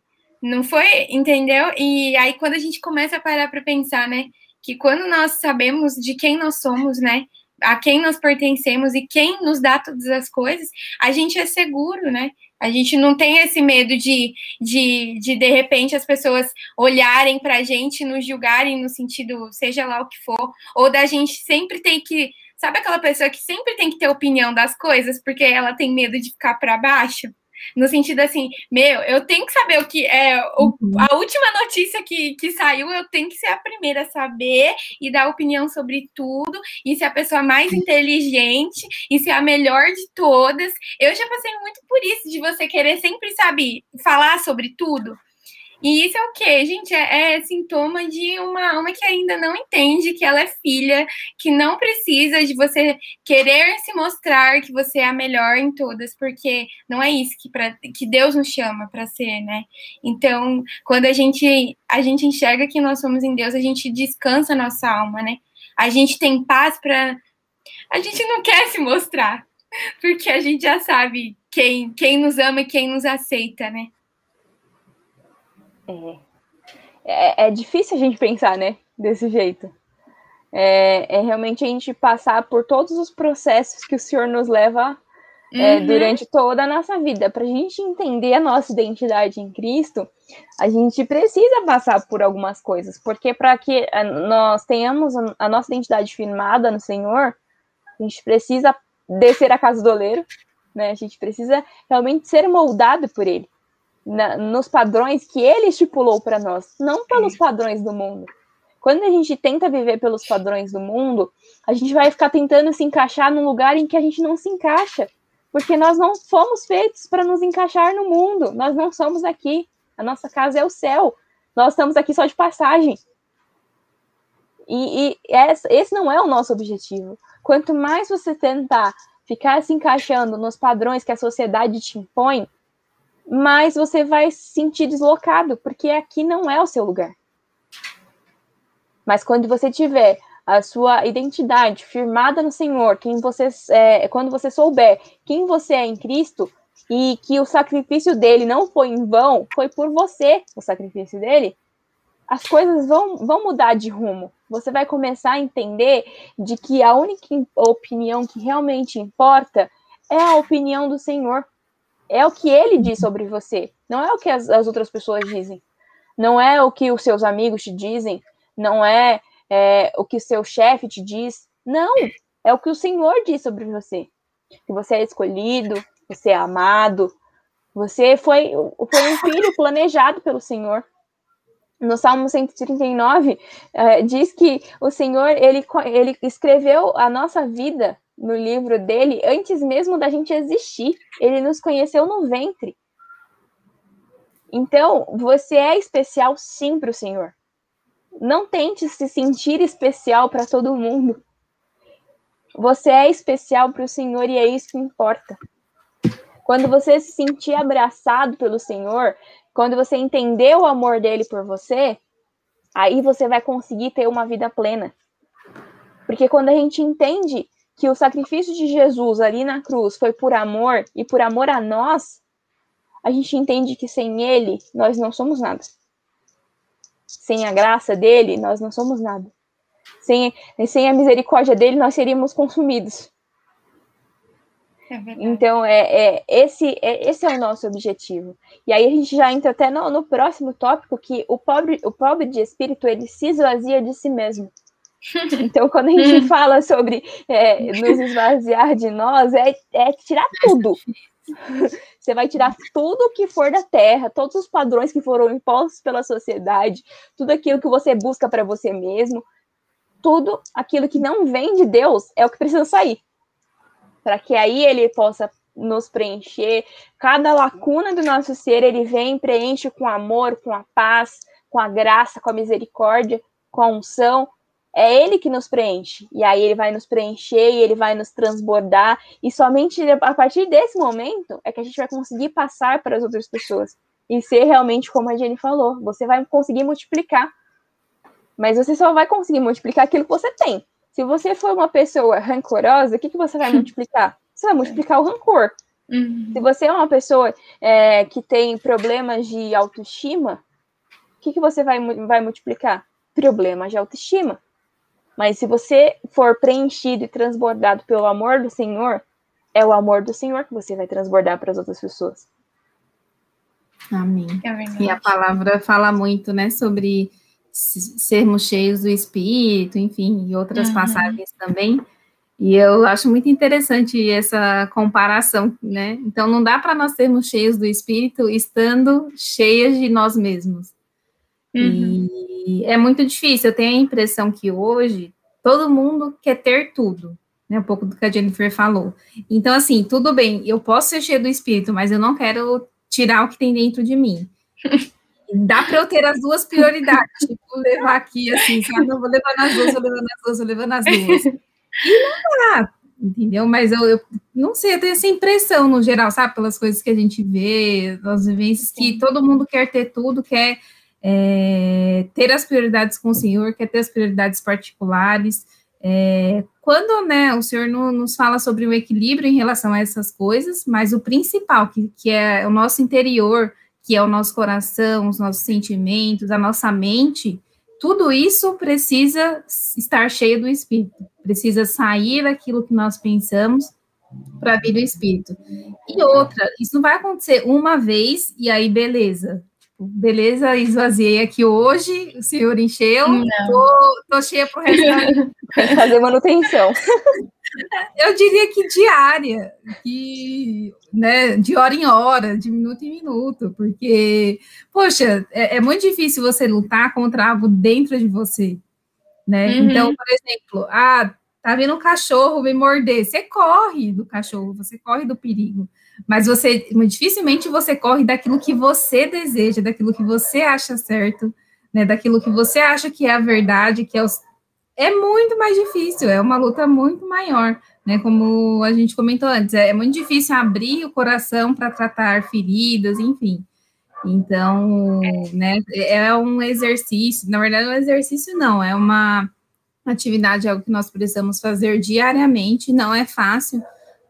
C: Não foi, entendeu? E aí, quando a gente começa a parar para pensar, né? Que quando nós sabemos de quem nós somos, né? A quem nós pertencemos e quem nos dá todas as coisas, a gente é seguro, né? A gente não tem esse medo de, de, de, de repente, as pessoas olharem para a gente, nos julgarem no sentido, seja lá o que for, ou da gente sempre ter que. Sabe aquela pessoa que sempre tem que ter opinião das coisas porque ela tem medo de ficar para baixo? No sentido assim, meu, eu tenho que saber o que é o, uhum. a última notícia que, que saiu, eu tenho que ser a primeira a saber e dar opinião sobre tudo, e ser a pessoa mais inteligente, e ser a melhor de todas. Eu já passei muito por isso, de você querer sempre, sabe, falar sobre tudo. E isso é o quê? Gente, é, é, sintoma de uma alma que ainda não entende que ela é filha, que não precisa de você querer se mostrar que você é a melhor em todas, porque não é isso que, pra, que Deus nos chama para ser, né? Então, quando a gente, a gente enxerga que nós somos em Deus, a gente descansa a nossa alma, né? A gente tem paz para. A gente não quer se mostrar, [LAUGHS] porque a gente já sabe quem, quem nos ama e quem nos aceita, né?
A: É. é. É, difícil a gente pensar, né? Desse jeito. É, é, realmente a gente passar por todos os processos que o Senhor nos leva é, uhum. durante toda a nossa vida. Para a gente entender a nossa identidade em Cristo, a gente precisa passar por algumas coisas, porque para que nós tenhamos a nossa identidade firmada no Senhor, a gente precisa descer a casa do oleiro, né? A gente precisa realmente ser moldado por Ele na, nos padrões que ele estipulou para nós, não pelos padrões do mundo. Quando a gente tenta viver pelos padrões do mundo, a gente vai ficar tentando se encaixar num lugar em que a gente não se encaixa, porque nós não fomos feitos para nos encaixar no mundo, nós não somos aqui. A nossa casa é o céu, nós estamos aqui só de passagem. E, e esse não é o nosso objetivo. Quanto mais você tentar ficar se encaixando nos padrões que a sociedade te impõe, mas você vai se sentir deslocado, porque aqui não é o seu lugar. Mas quando você tiver a sua identidade firmada no Senhor, quem você é, quando você souber quem você é em Cristo e que o sacrifício dele não foi em vão, foi por você o sacrifício dele, as coisas vão, vão mudar de rumo. Você vai começar a entender de que a única opinião que realmente importa é a opinião do Senhor. É o que ele diz sobre você, não é o que as, as outras pessoas dizem. Não é o que os seus amigos te dizem, não é, é o que seu chefe te diz. Não, é o que o Senhor diz sobre você. Que você é escolhido, você é amado, você foi, foi um filho planejado pelo Senhor. No Salmo 139, é, diz que o Senhor ele, ele escreveu a nossa vida no livro dele antes mesmo da gente existir. Ele nos conheceu no ventre. Então, você é especial sim para o Senhor. Não tente se sentir especial para todo mundo. Você é especial para o Senhor e é isso que importa. Quando você se sentir abraçado pelo Senhor, quando você entender o amor dele por você, aí você vai conseguir ter uma vida plena. Porque quando a gente entende que o sacrifício de Jesus ali na cruz foi por amor e por amor a nós, a gente entende que sem ele nós não somos nada. Sem a graça dele, nós não somos nada. Sem, sem a misericórdia dele, nós seríamos consumidos. É então, é, é, esse, é, esse é o nosso objetivo. E aí a gente já entra até no, no próximo tópico, que o pobre, o pobre de espírito, ele se esvazia de si mesmo. [LAUGHS] Então, quando a gente fala sobre é, nos esvaziar de nós, é, é tirar tudo. Você vai tirar tudo que for da terra, todos os padrões que foram impostos pela sociedade, tudo aquilo que você busca para você mesmo, tudo aquilo que não vem de Deus é o que precisa sair. Para que aí ele possa nos preencher. Cada lacuna do nosso ser, ele vem, preenche com amor, com a paz, com a graça, com a misericórdia, com a unção, é ele que nos preenche. E aí ele vai nos preencher e ele vai nos transbordar. E somente a partir desse momento é que a gente vai conseguir passar para as outras pessoas. E ser realmente como a Jenny falou. Você vai conseguir multiplicar. Mas você só vai conseguir multiplicar aquilo que você tem. Se você for uma pessoa rancorosa, o que, que você vai [LAUGHS] multiplicar? você vai multiplicar o rancor. Uhum. Se você é uma pessoa é, que tem problemas de autoestima, o que, que você vai, vai multiplicar? Problemas de autoestima. Mas se você for preenchido e transbordado pelo amor do Senhor, é o amor do Senhor que você vai transbordar para as outras pessoas.
B: Amém. É e a palavra fala muito, né, sobre sermos cheios do Espírito, enfim, e outras uhum. passagens também. E eu acho muito interessante essa comparação, né? Então, não dá para nós sermos cheios do Espírito estando cheias de nós mesmos. Uhum. E é muito difícil. Eu tenho a impressão que hoje todo mundo quer ter tudo, né? Um pouco do que a Jennifer falou. Então, assim, tudo bem, eu posso ser cheio do Espírito, mas eu não quero tirar o que tem dentro de mim. [LAUGHS] Dá para eu ter as duas prioridades, tipo, levar aqui assim, sabe? Não vou levar nas duas, vou levar nas duas, vou levar nas duas. E não dá, entendeu? Mas eu, eu, não sei, eu tenho essa impressão no geral, sabe? Pelas coisas que a gente vê, as vivências, que todo mundo quer ter tudo, quer é, ter as prioridades com o Senhor, quer ter as prioridades particulares. É, quando né, o Senhor no, nos fala sobre o equilíbrio em relação a essas coisas, mas o principal, que, que é o nosso interior, que é o nosso coração, os nossos sentimentos, a nossa mente, tudo isso precisa estar cheio do Espírito, precisa sair daquilo que nós pensamos para vir do Espírito. E outra, isso não vai acontecer uma vez e aí beleza. Beleza, esvaziei aqui hoje, o senhor encheu, tô, tô, cheia pro resto
A: da... [LAUGHS] fazer manutenção. [LAUGHS]
B: Eu diria que diária, que, né, de hora em hora, de minuto em minuto, porque, poxa, é, é muito difícil você lutar contra algo dentro de você, né? Uhum. Então, por exemplo, ah, tá vindo um cachorro me morder, você corre do cachorro, você corre do perigo, mas você, dificilmente você corre daquilo que você deseja, daquilo que você acha certo, né, daquilo que você acha que é a verdade, que é é muito mais difícil, é uma luta muito maior, né? Como a gente comentou antes, é, muito difícil abrir o coração para tratar feridas, enfim. Então, né, é um exercício, na verdade, é um exercício não, é uma atividade, é algo que nós precisamos fazer diariamente, não é fácil,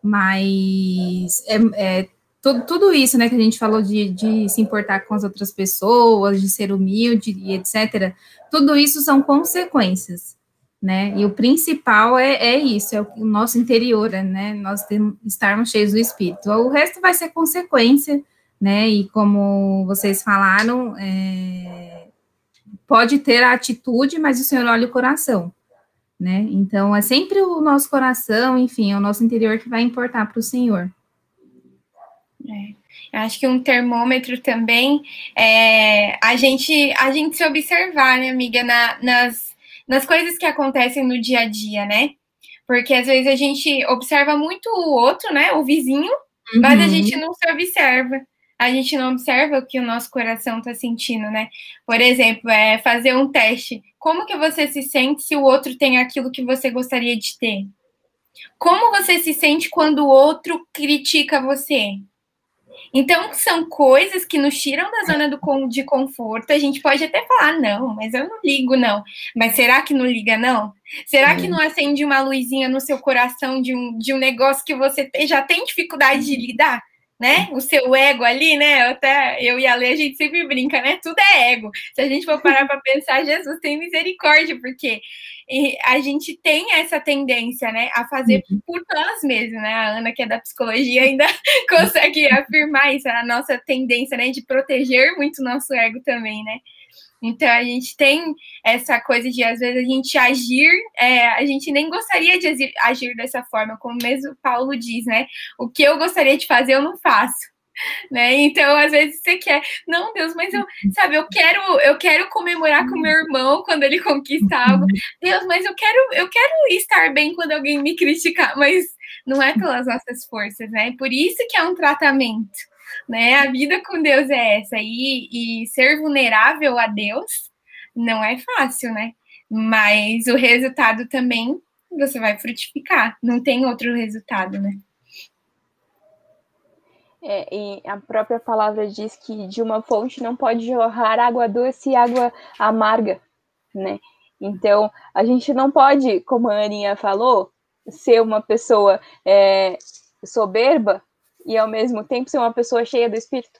B: mas é, é tudo, tudo isso, né, que a gente falou de, de se importar com as outras pessoas, de ser humilde e etc., tudo isso são consequências, né? E o principal é, é isso, é o, nosso interior, né? Nós temos, estarmos cheios do Espírito. O resto vai ser consequência, né? E como vocês falaram, é, pode ter a atitude, mas o Senhor olha o coração, né? Então é sempre o nosso coração, enfim, é o nosso interior que vai importar para o Senhor.
C: É. Acho que um termômetro também é a gente a gente se observar, né, amiga, na, nas nas coisas que acontecem no dia a dia, né? Porque às vezes a gente observa muito o outro, né? O vizinho, uhum. mas a uhum. gente não se observa. A gente não observa o que o nosso coração está sentindo, né? Por exemplo, é fazer um teste. Como que você se sente se o outro tem aquilo que você gostaria de ter? Como você se sente quando o outro critica você? Então, são coisas que nos tiram da zona do, de conforto. A gente pode até falar, não, mas eu não ligo, não. Mas será que não liga, não? Será que não acende uma luzinha no seu coração de um, de um negócio que você já tem dificuldade de lidar? Né? O seu ego ali, né? Até eu e a Lê, a gente sempre brinca, né? Tudo é ego. Se a gente for parar para pensar, [LAUGHS] Jesus tem misericórdia, porque a gente tem essa tendência, né, a fazer uhum. por nós mesmos, né? A Ana, que é da psicologia, ainda [LAUGHS] consegue afirmar isso, a nossa tendência, né, de proteger muito o nosso ego também, né? Então a gente tem essa coisa de às vezes a gente agir, é, a gente nem gostaria de agir dessa forma, como mesmo Paulo diz, né? O que eu gostaria de fazer, eu não faço. [LAUGHS] Né? Então, às vezes você quer, não, Deus, mas eu, sabe, eu quero, eu quero comemorar com meu irmão quando ele conquista algo. Deus, mas eu quero, eu quero estar bem quando alguém me criticar, mas não é pelas nossas forças, né? Por isso que é um tratamento né? A vida com Deus é essa. E, e ser vulnerável a Deus não é fácil, né? Mas o resultado também você vai frutificar. Não tem outro resultado, né?
A: É, e a própria palavra diz que de uma fonte não pode jorrar água doce e água amarga, né? Então, a gente não pode, como a Aninha falou, ser uma pessoa é, soberba e ao mesmo tempo ser uma pessoa cheia do Espírito.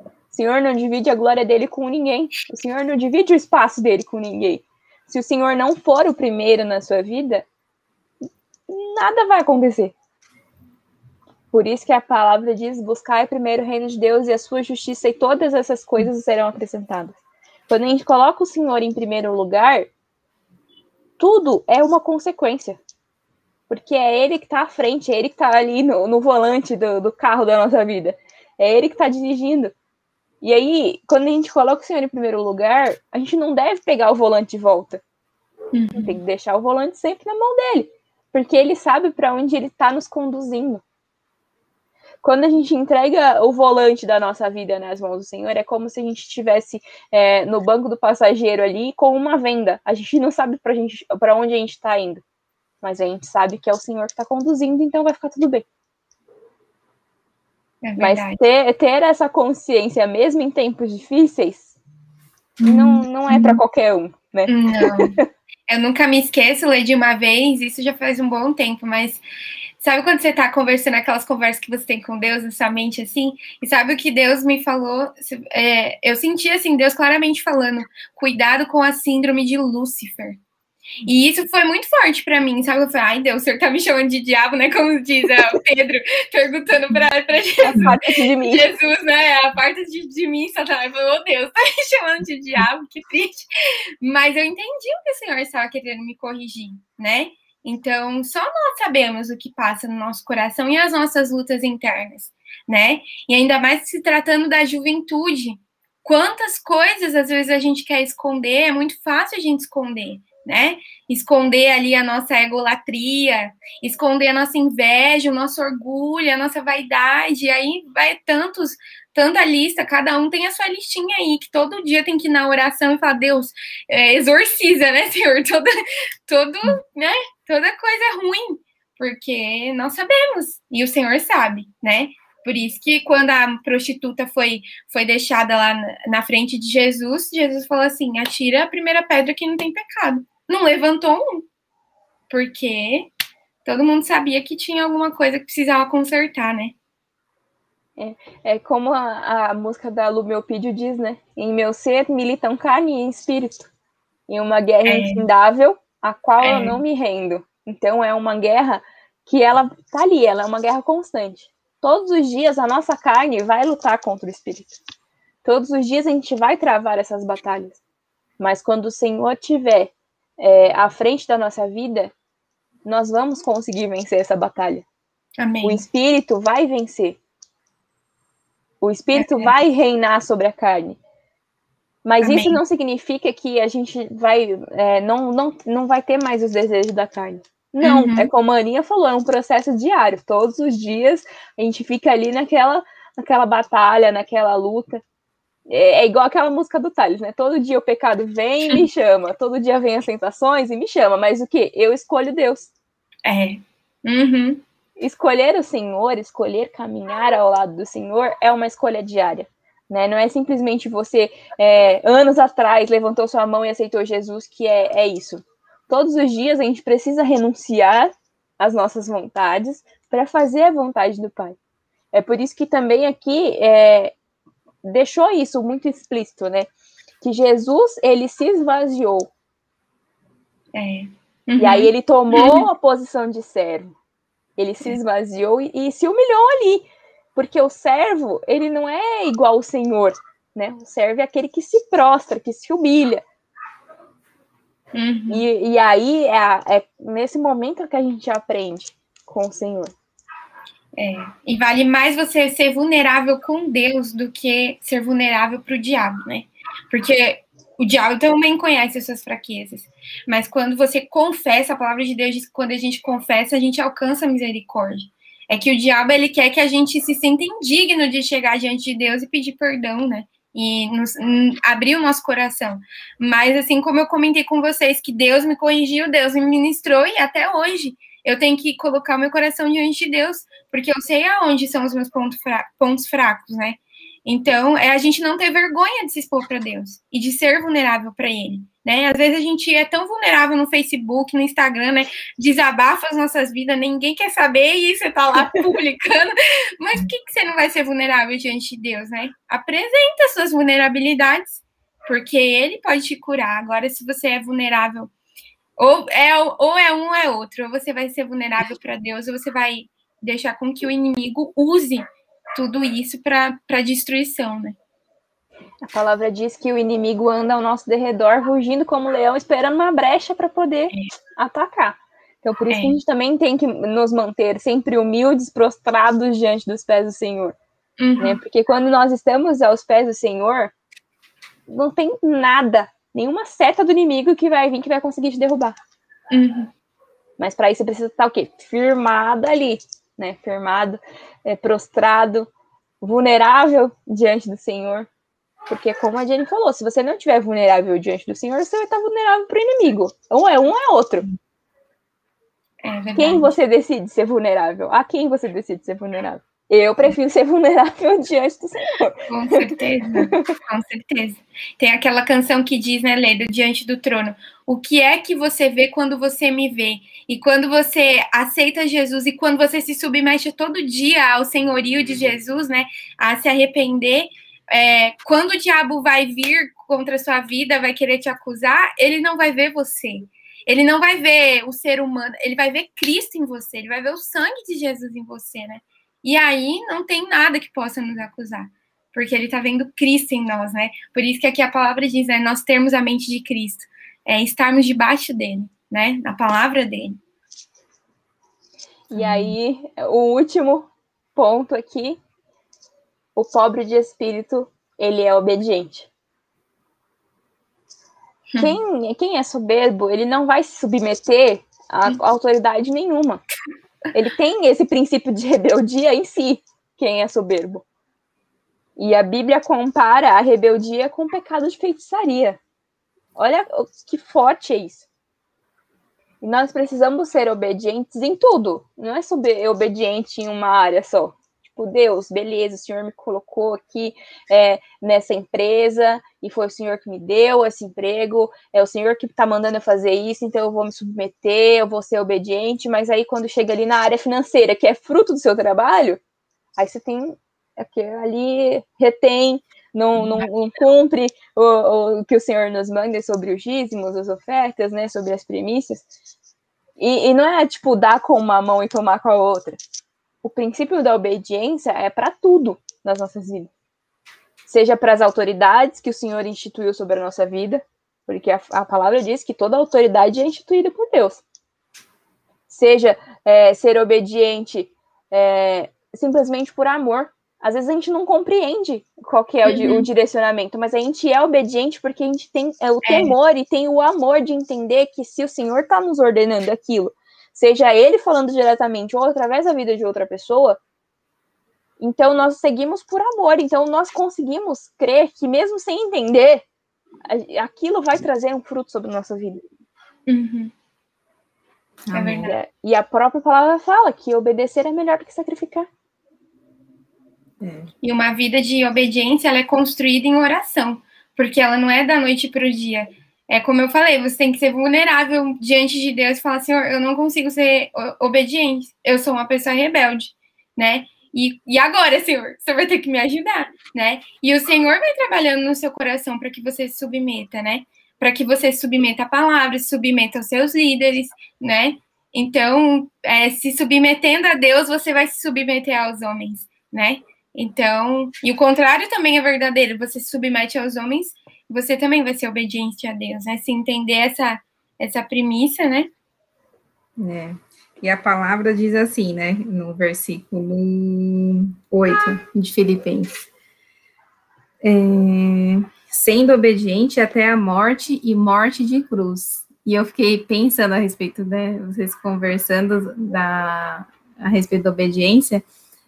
A: O Senhor não divide a glória dele com ninguém. O Senhor não divide o espaço dele com ninguém. Se o Senhor não for o primeiro na sua vida, nada vai acontecer. Por isso que a palavra diz: buscai primeiro o reino de Deus e a sua justiça, e todas essas coisas serão acrescentadas. Quando a gente coloca o Senhor em primeiro lugar, tudo é uma consequência. Porque é Ele que está à frente, é Ele que está ali no, no volante do, do, carro da nossa vida. É Ele que está dirigindo. E aí, quando a gente coloca o Senhor em primeiro lugar, a gente não deve pegar o volante de volta. Uhum. Tem que deixar o volante sempre na mão dele. Porque Ele sabe para onde Ele está nos conduzindo quando a gente entrega o volante da nossa vida nas mãos do Senhor, é como se a gente estivesse é, no banco do passageiro ali com uma venda. A gente não sabe para onde a gente está indo, mas a gente sabe que é o Senhor que está conduzindo, então vai ficar tudo bem. É mas ter, ter essa consciência, mesmo em tempos difíceis, hum. não, não é para qualquer um, né?
C: Não. [LAUGHS] Eu nunca me esqueço, Lê, de uma vez, isso já faz um bom tempo, mas Sabe quando você está conversando aquelas conversas que você tem com Deus na sua mente assim? E sabe o que Deus me falou? É, eu senti assim, Deus claramente falando: cuidado com a síndrome de Lúcifer. E isso foi muito forte para mim, sabe? Eu falei, ai Deus, o senhor tá me chamando de diabo, né? Como diz é, o Pedro, perguntando pra, pra Jesus. A parte de mim. Jesus, né? A parte de, de mim, Satanás. Eu falei, oh Deus, tá me chamando de diabo, que triste. Mas eu entendi o que o senhor estava querendo me corrigir, né? Então, só nós sabemos o que passa no nosso coração e as nossas lutas internas, né? E ainda mais se tratando da juventude. Quantas coisas às vezes a gente quer esconder, é muito fácil a gente esconder, né? Esconder ali a nossa egolatria, esconder a nossa inveja, o nosso orgulho, a nossa vaidade, e aí vai tantos tanta lista, cada um tem a sua listinha aí, que todo dia tem que ir na oração e falar, Deus, é, exorciza, né, [LAUGHS] Senhor? Todo, todo, né? Toda coisa ruim, porque nós sabemos, e o Senhor sabe, né? Por isso que quando a prostituta foi, foi deixada lá na frente de Jesus, Jesus falou assim: atira a primeira pedra que não tem pecado. Não levantou um. Porque todo mundo sabia que tinha alguma coisa que precisava consertar, né?
A: É, é como a, a música da Lumeopídio diz, né? Em meu ser militam carne e espírito. Em uma guerra é. infindável, a qual é. eu não me rendo. Então é uma guerra que ela tá ali, ela é uma guerra constante. Todos os dias a nossa carne vai lutar contra o espírito. Todos os dias a gente vai travar essas batalhas. Mas quando o Senhor tiver é, à frente da nossa vida, nós vamos conseguir vencer essa batalha.
C: Amém.
A: O espírito vai vencer. O espírito é. vai reinar sobre a carne. Mas Amém. isso não significa que a gente vai é, não, não, não vai ter mais os desejos da carne. Não, uhum. é como a Aninha falou, é um processo diário. Todos os dias a gente fica ali naquela, naquela batalha, naquela luta. É, é igual aquela música do Thales, né? Todo dia o pecado vem e me [LAUGHS] chama. Todo dia vem as tentações e me chama. Mas o que? Eu escolho Deus.
C: É. Uhum
A: escolher o Senhor, escolher caminhar ao lado do Senhor é uma escolha diária. Né? Não é simplesmente você, é, anos atrás, levantou sua mão e aceitou Jesus, que é, é isso. Todos os dias a gente precisa renunciar às nossas vontades para fazer a vontade do Pai. É por isso que também aqui é, deixou isso muito explícito, né? Que Jesus, ele se esvaziou.
C: É.
A: Uhum. E aí ele tomou a posição de servo. Ele se esvaziou e, e, se humilhou ali. Porque o servo, ele não é igual ao senhor, né? O servo é aquele que se prostra, que se humilha.
C: Uhum.
A: E, e aí é, é nesse momento que a gente aprende com o Senhor.
C: É, e vale mais você ser vulnerável com Deus do que ser vulnerável para o diabo, né? Porque o diabo também conhece as suas fraquezas. Mas quando você confessa, a palavra de Deus diz que quando a gente confessa, a gente alcança a misericórdia. É que o diabo ele quer que a gente se sinta indigno de chegar diante de Deus e pedir perdão, né? E nos, abrir o nosso coração. Mas assim como eu comentei com vocês que Deus me corrigiu, Deus me ministrou e até hoje eu tenho que colocar o meu coração diante de Deus, porque eu sei aonde são os meus pontos, fra pontos fracos, né? Então, é a gente não ter vergonha de se expor para Deus e de ser vulnerável para Ele. Né? Às vezes a gente é tão vulnerável no Facebook, no Instagram, né? Desabafa as nossas vidas, ninguém quer saber e você tá lá [LAUGHS] publicando. Mas por que, que você não vai ser vulnerável diante de Deus, né? Apresenta suas vulnerabilidades, porque Ele pode te curar. Agora, se você é vulnerável, ou é, ou é um ou é outro, ou você vai ser vulnerável para Deus, ou você vai deixar com que o inimigo use tudo isso para destruição, né?
A: A palavra diz que o inimigo anda ao nosso derredor, rugindo como leão, esperando uma brecha para poder é. atacar. Então, por isso é. que a gente também tem que nos manter sempre humildes, prostrados diante dos pés do Senhor. Uhum. Né? Porque quando nós estamos aos pés do Senhor, não tem nada, nenhuma seta do inimigo que vai vir que vai conseguir te derrubar. Uhum. Mas para isso você precisa estar o quê? Firmado ali, né? Firmado, é, prostrado, vulnerável diante do Senhor. Porque, como a Jenny falou, se você não estiver vulnerável diante do Senhor, você vai estar vulnerável para o inimigo. Ou é um ou é outro. É quem você decide ser vulnerável? A quem você decide ser vulnerável? Eu prefiro ser [LAUGHS] vulnerável diante do Senhor.
C: Com certeza, com certeza. Tem aquela canção que diz, né, Leda, diante do trono. O que é que você vê quando você me vê? E quando você aceita Jesus e quando você se submete todo dia ao senhorio de Jesus, né, a se arrepender, é, quando o diabo vai vir contra a sua vida, vai querer te acusar, ele não vai ver você. Ele não vai ver o ser humano, ele vai ver Cristo em você, ele vai ver o sangue de Jesus em você, né? E aí não tem nada que possa nos acusar, porque ele está vendo Cristo em nós, né? Por isso que aqui a palavra diz, né? Nós termos a mente de Cristo, é estarmos debaixo dele, né? Na palavra dele.
A: E aí, o último ponto aqui o pobre de espírito, ele é obediente. Hum. Quem, quem é soberbo, ele não vai se submeter a, hum. autoridade nenhuma. Ele tem esse princípio de rebeldia em si, quem é soberbo. E a Bíblia compara a rebeldia com o pecado de feitiçaria. Olha que forte é isso. E nós precisamos ser obedientes em tudo. Não é obediente em uma área só tipo, Deus, beleza, o Senhor me colocou aqui é, nessa empresa e foi o Senhor que me deu esse emprego, é o Senhor que está mandando eu fazer isso, então eu vou me submeter, eu vou ser obediente, mas aí quando chega ali na área financeira, que é fruto do seu trabalho, aí você tem é que ali retém, não, não, não cumpre o, o, que o Senhor nos manda sobre os dízimos, as ofertas, né, sobre as primícias. E, e não é tipo dar com uma mão e tomar com a outra o princípio da obediência é para tudo nas nossas vidas. Seja para as autoridades que o Senhor instituiu sobre a nossa vida, porque a, a palavra diz que toda autoridade é instituída por Deus. Seja é, ser obediente é, simplesmente por amor. Às vezes a gente não compreende qual que é o, uhum. o direcionamento, mas a gente é obediente porque a gente tem é, o é. temor e tem o amor de entender que se o Senhor está nos ordenando aquilo, seja ele falando diretamente ou através da vida de outra pessoa, então nós seguimos por amor. Então nós conseguimos crer que mesmo sem entender, aquilo vai trazer um fruto sobre a nossa vida.
C: Uhum. É
A: verdade. E a própria palavra fala que obedecer é melhor do que sacrificar.
C: É. E uma vida de obediência ela é construída em oração, porque ela não é da noite para o dia. É como eu falei, você tem que ser vulnerável diante de Deus e falar, Senhor, eu não consigo ser obediente, eu sou uma pessoa rebelde, né? E, e agora, Senhor, você vai ter que me ajudar, né? E o Senhor vai trabalhando no seu coração para que você se submeta, né? Para que você submeta a palavras, se submeta aos seus líderes, né? Então, é, se submetendo a Deus, você vai se submeter aos homens, né? Então, e o contrário também é verdadeiro, você se submete aos homens você também vai ser obediente a Deus, né? Se entender essa, essa premissa, né?
B: É. E a palavra diz assim, né? No versículo 8 de Filipenses. É, sendo obediente até a morte e morte de cruz. E eu fiquei pensando a respeito, né? Vocês conversando da, a respeito da obediência.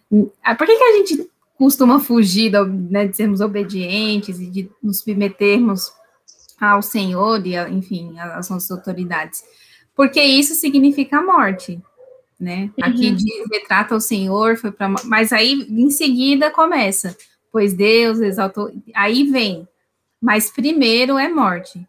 B: Por que, que a gente costuma fugir né, de sermos obedientes e de nos submetermos ao Senhor e, enfim, às nossas autoridades. Porque isso significa a morte, né? Uhum. Aqui diz, retrata o Senhor, foi para, mas aí em seguida começa, pois Deus exaltou. Aí vem, mas primeiro é morte.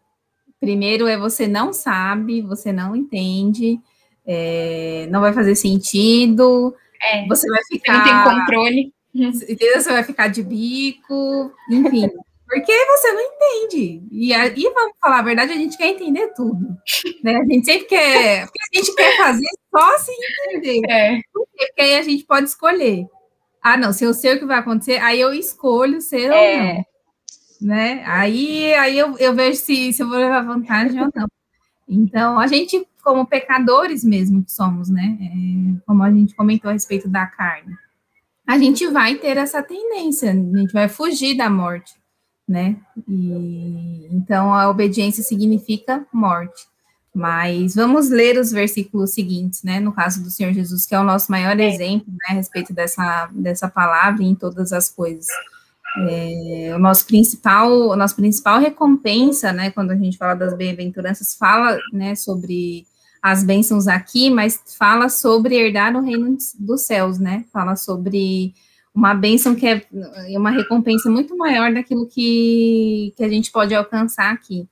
B: Primeiro é você não sabe, você não entende, é, não vai fazer sentido, é, você vai ficar.
C: Não tem controle.
B: Você vai ficar de bico, enfim. Porque você não entende. E, aí, vamos falar a verdade, a gente quer entender tudo. Né? A gente sempre quer. Porque a gente quer fazer só se entender. É. Porque aí a gente pode escolher. Ah, não, se eu sei o que vai acontecer, aí eu escolho ser é. ou não. Né? Aí, aí eu, eu vejo se, se eu vou levar vantagem ou não. Então, a gente, como pecadores mesmo que somos, né? É, como a gente comentou a respeito da carne, a gente vai ter essa tendência, a gente vai fugir da morte né? E então a obediência significa morte. Mas vamos ler os versículos seguintes, né? No caso do Senhor Jesus, que é o nosso maior é. exemplo né, a respeito dessa, dessa palavra em todas as coisas. É, o nosso principal, a nossa principal recompensa, né, quando a gente fala das bem-aventuranças, fala, né, sobre as bênçãos aqui, mas fala sobre herdar o reino dos céus, né? Fala sobre uma bênção que é uma recompensa muito maior daquilo que, que a gente pode alcançar aqui.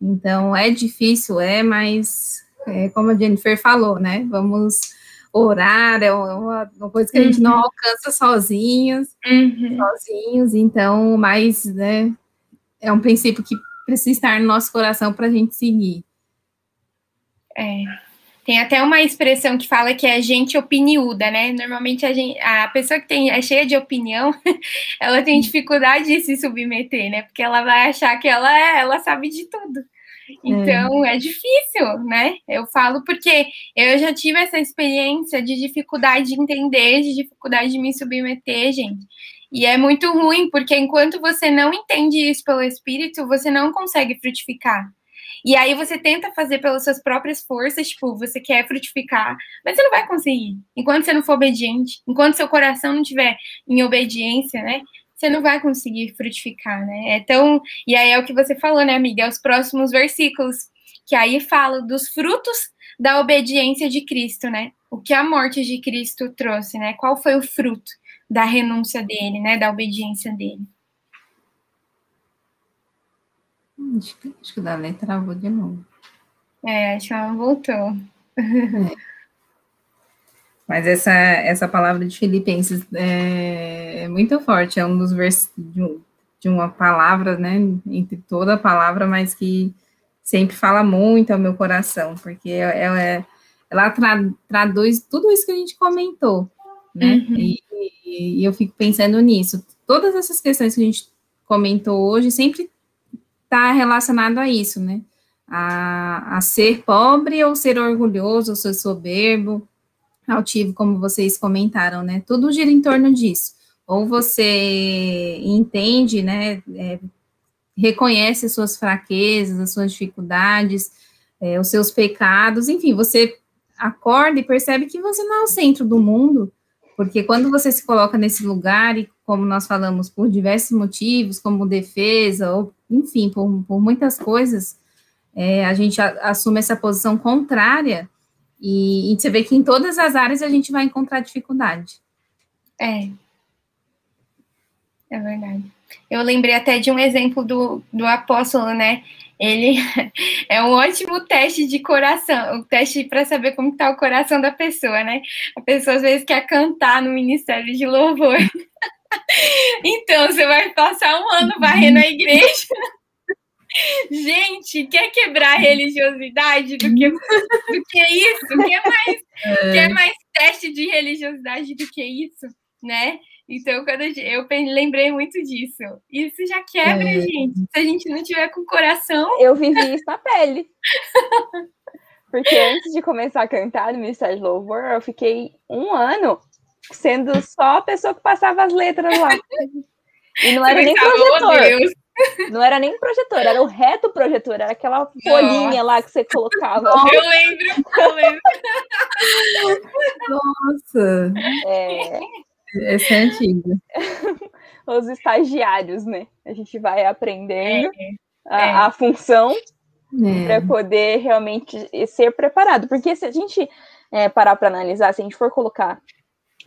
B: Então, é difícil, é, mas é, como a Jennifer falou, né? Vamos orar, é uma, uma coisa que a gente uhum. não alcança sozinhos, uhum. sozinhos, então, mas, né, é um princípio que precisa estar no nosso coração para a gente seguir.
C: É. Tem até uma expressão que fala que é gente opiniuda, né? Normalmente a, gente, a pessoa que tem, é cheia de opinião, [LAUGHS] ela tem dificuldade de se submeter, né? Porque ela vai achar que ela, é, ela sabe de tudo. Então é. é difícil, né? Eu falo porque eu já tive essa experiência de dificuldade de entender, de dificuldade de me submeter, gente. E é muito ruim, porque enquanto você não entende isso pelo Espírito, você não consegue frutificar. E aí você tenta fazer pelas suas próprias forças, tipo, você quer frutificar, mas você não vai conseguir. Enquanto você não for obediente, enquanto seu coração não estiver em obediência, né? Você não vai conseguir frutificar, né? É tão. E aí é o que você falou, né, amiga? É os próximos versículos, que aí fala dos frutos da obediência de Cristo, né? O que a morte de Cristo trouxe, né? Qual foi o fruto da renúncia dele, né? Da obediência dele.
B: Acho que, acho que o da letra travou de novo.
C: É, acho que ela voltou.
B: É. Mas essa, essa palavra de Filipenses é, é muito forte, é um dos versos de, de, uma palavra, né, entre toda a palavra, mas que sempre fala muito ao meu coração, porque ela, é, ela tra, traduz tudo isso que a gente comentou, né, uhum. e, e, e eu fico pensando nisso. Todas essas questões que a gente comentou hoje sempre está relacionado a isso, né? A, a, ser pobre ou ser orgulhoso, ou ser soberbo, altivo, como vocês comentaram, né? Tudo gira em torno disso. Ou você entende, né? É, reconhece as suas fraquezas, as suas dificuldades, é, os seus pecados, enfim, você acorda e percebe que você não é o centro do mundo, porque quando você se coloca nesse lugar, e como nós falamos, por diversos motivos, como defesa, ou enfim, por, por muitas coisas, é, a gente a, assume essa posição contrária e, e, você vê que em todas as áreas a gente vai encontrar dificuldade.
C: É. É verdade. Eu lembrei até de um exemplo do, do apóstolo, né? Ele [LAUGHS] é um ótimo teste de coração, o um teste para saber como está o coração da pessoa, né? A pessoa às vezes quer cantar no ministério de louvor. [LAUGHS] Então, você vai passar um ano varrendo a igreja. [LAUGHS] Gente, quer quebrar a religiosidade do que, do que isso? Quer mais, é. quer mais teste de religiosidade do que isso, né? Então, quando eu, lembrei muito disso. Isso já quebra, é. gente. Se a gente não tiver com o coração.
A: Eu vivi isso na pele. [LAUGHS] Porque antes de começar a cantar no Ministério de Louvor, eu fiquei um ano sendo só a pessoa que passava as letras lá. E não era nem projetor. [LAUGHS] Não era nem projetor, era o reto projetor, era aquela folhinha lá que você colocava.
C: Eu lembro, eu lembro.
B: Nossa. É. Essa é antiga. [LAUGHS]
A: Os estagiários, né? A gente vai aprendendo é. A, é. a, função é. para poder realmente ser preparado. Porque se a gente é, parar para analisar, se a gente for colocar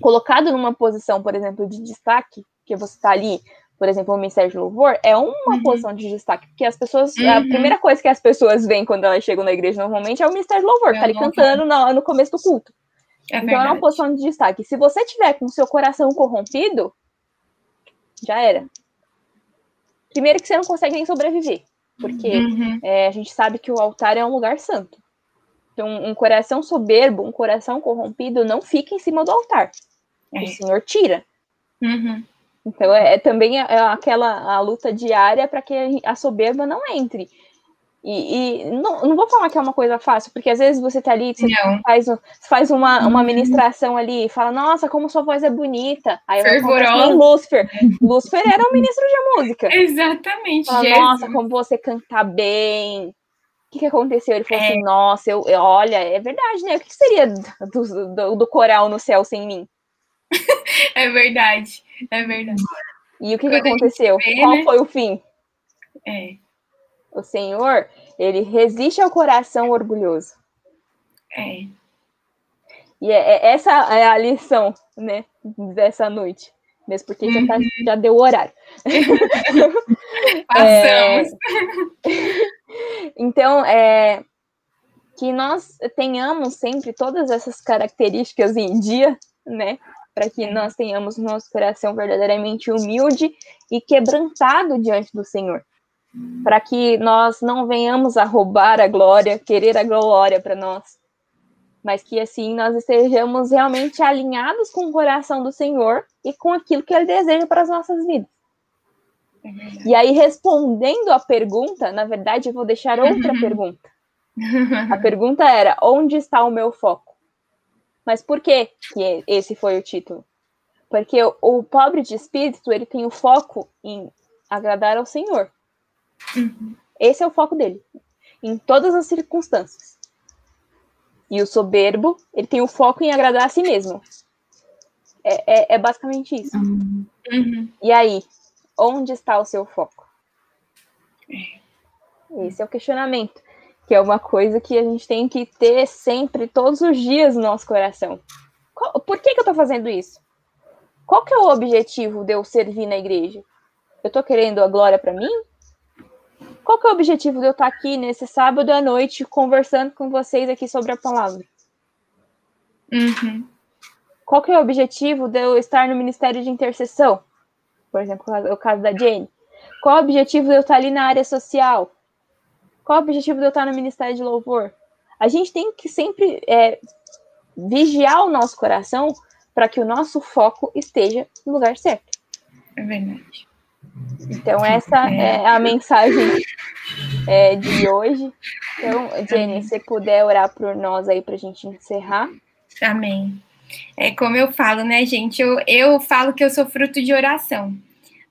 A: colocado numa posição, por exemplo, de destaque, que você está ali por exemplo, o Ministério de Louvor, é uma uhum. posição de destaque, porque as pessoas, uhum. a primeira coisa que as pessoas veem quando elas chegam na igreja normalmente é o Ministério de Louvor, é tá ali cantando no, no, começo do culto. É então verdade. é uma posição de destaque. Se você tiver com seu coração corrompido, já era. Primeiro que você não consegue nem sobreviver, porque uhum. é, a gente sabe que o altar é um lugar santo. Então, um coração soberbo, um coração corrompido, não fica em cima do altar. É. O Senhor tira.
C: Uhum.
A: Então, é, é também é aquela a luta diária para que a soberba não entre. E, e, não, não vou falar que é uma coisa fácil, porque às vezes você tá ali, você não. faz, faz uma, uma ministração ali e fala, nossa, como sua voz é bonita. Aí vai com Lúcifer. Lúcifer era o ministro de música.
C: Exatamente.
A: Fala, nossa, como você canta bem. O que, que aconteceu? Ele falou é. assim, nossa, eu, eu, olha, é verdade, né? O que seria do, do, do coral no céu sem mim? [LAUGHS]
C: é verdade, é verdade.
A: E o que, que aconteceu? Vê, Qual né? foi o fim?
C: É.
A: O Senhor, ele resiste ao coração orgulhoso.
C: É.
A: E é, é, essa é a lição, né, dessa noite. Mesmo porque uhum. já, tá, uhum. já deu o horário. [LAUGHS]
C: Passamos.
A: É... então, é, que nós tenhamos sempre todas essas características em dia, né? Para que nós tenhamos nosso coração verdadeiramente humilde e quebrantado diante do Senhor para que nós não venhamos a roubar a glória, querer a glória para nós, mas que assim nós estejamos realmente alinhados com o coração do Senhor e com aquilo que Ele deseja para as nossas vidas. E aí, respondendo a pergunta, na verdade, eu vou deixar outra pergunta. A pergunta era: onde está o meu foco? Mas por que, que esse foi o título? Porque o, o pobre de espírito ele tem o foco em agradar ao Senhor.
C: Uhum.
A: Esse é o foco dele, em todas as circunstâncias. E o soberbo, ele tem o foco em agradar a si mesmo. É, é, é basicamente isso.
C: Uhum.
A: E aí, onde está o seu foco? Esse é o questionamento, que é uma coisa que a gente tem que ter sempre, todos os dias no nosso coração. Qual, por que, que eu estou fazendo isso? Qual que é o objetivo de eu servir na igreja? Eu estou querendo a glória para mim? Qual que é o objetivo de eu estar aqui nesse sábado à noite conversando com vocês aqui sobre a palavra?
C: Uhum.
A: Qual que é o objetivo de eu estar no Ministério de Intercessão? Por exemplo, o caso da Jane. Qual é o objetivo de eu estar ali na área social? Qual é o objetivo de eu estar no Ministério de Louvor? A gente tem que sempre é, vigiar o nosso coração para que o nosso foco esteja no lugar certo.
C: É verdade.
A: Então, essa é a mensagem é, de hoje. Então, Jenny, se puder orar por nós aí para a gente encerrar.
C: Amém. É como eu falo, né, gente? Eu, eu falo que eu sou fruto de oração.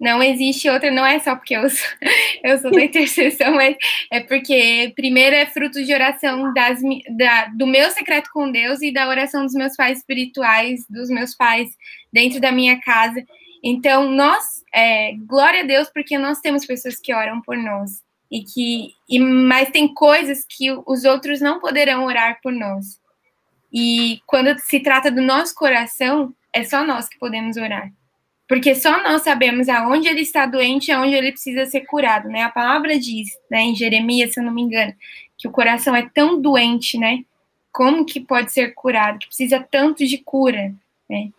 C: Não existe outra, não é só porque eu sou, [LAUGHS] eu sou da intercessão, mas é porque primeiro é fruto de oração das, da, do meu secreto com Deus e da oração dos meus pais espirituais, dos meus pais dentro da minha casa. Então, nós, é, glória a Deus, porque nós temos pessoas que oram por nós. E que, e, mas tem coisas que os outros não poderão orar por nós. E quando se trata do nosso coração, é só nós que podemos orar. Porque só nós sabemos aonde ele está doente aonde ele precisa ser curado, né? A palavra diz, né, em Jeremias, se eu não me engano, que o coração é tão doente, né? Como que pode ser curado? Que precisa tanto de cura, né?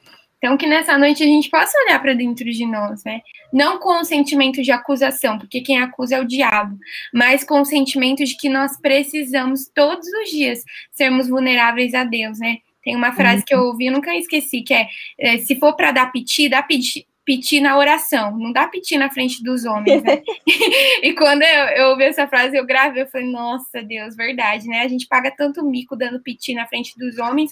C: Então, que nessa noite a gente possa olhar para dentro de nós, né? Não com o sentimento de acusação, porque quem acusa é o diabo, mas com o sentimento de que nós precisamos todos os dias sermos vulneráveis a Deus, né? Tem uma frase uhum. que eu ouvi, eu nunca esqueci, que é, é se for para dar piti, dá piti, piti na oração, não dá piti na frente dos homens, né? [LAUGHS] [LAUGHS] e quando eu, eu ouvi essa frase, eu gravei, eu falei, nossa, Deus, verdade, né? A gente paga tanto mico dando piti na frente dos homens,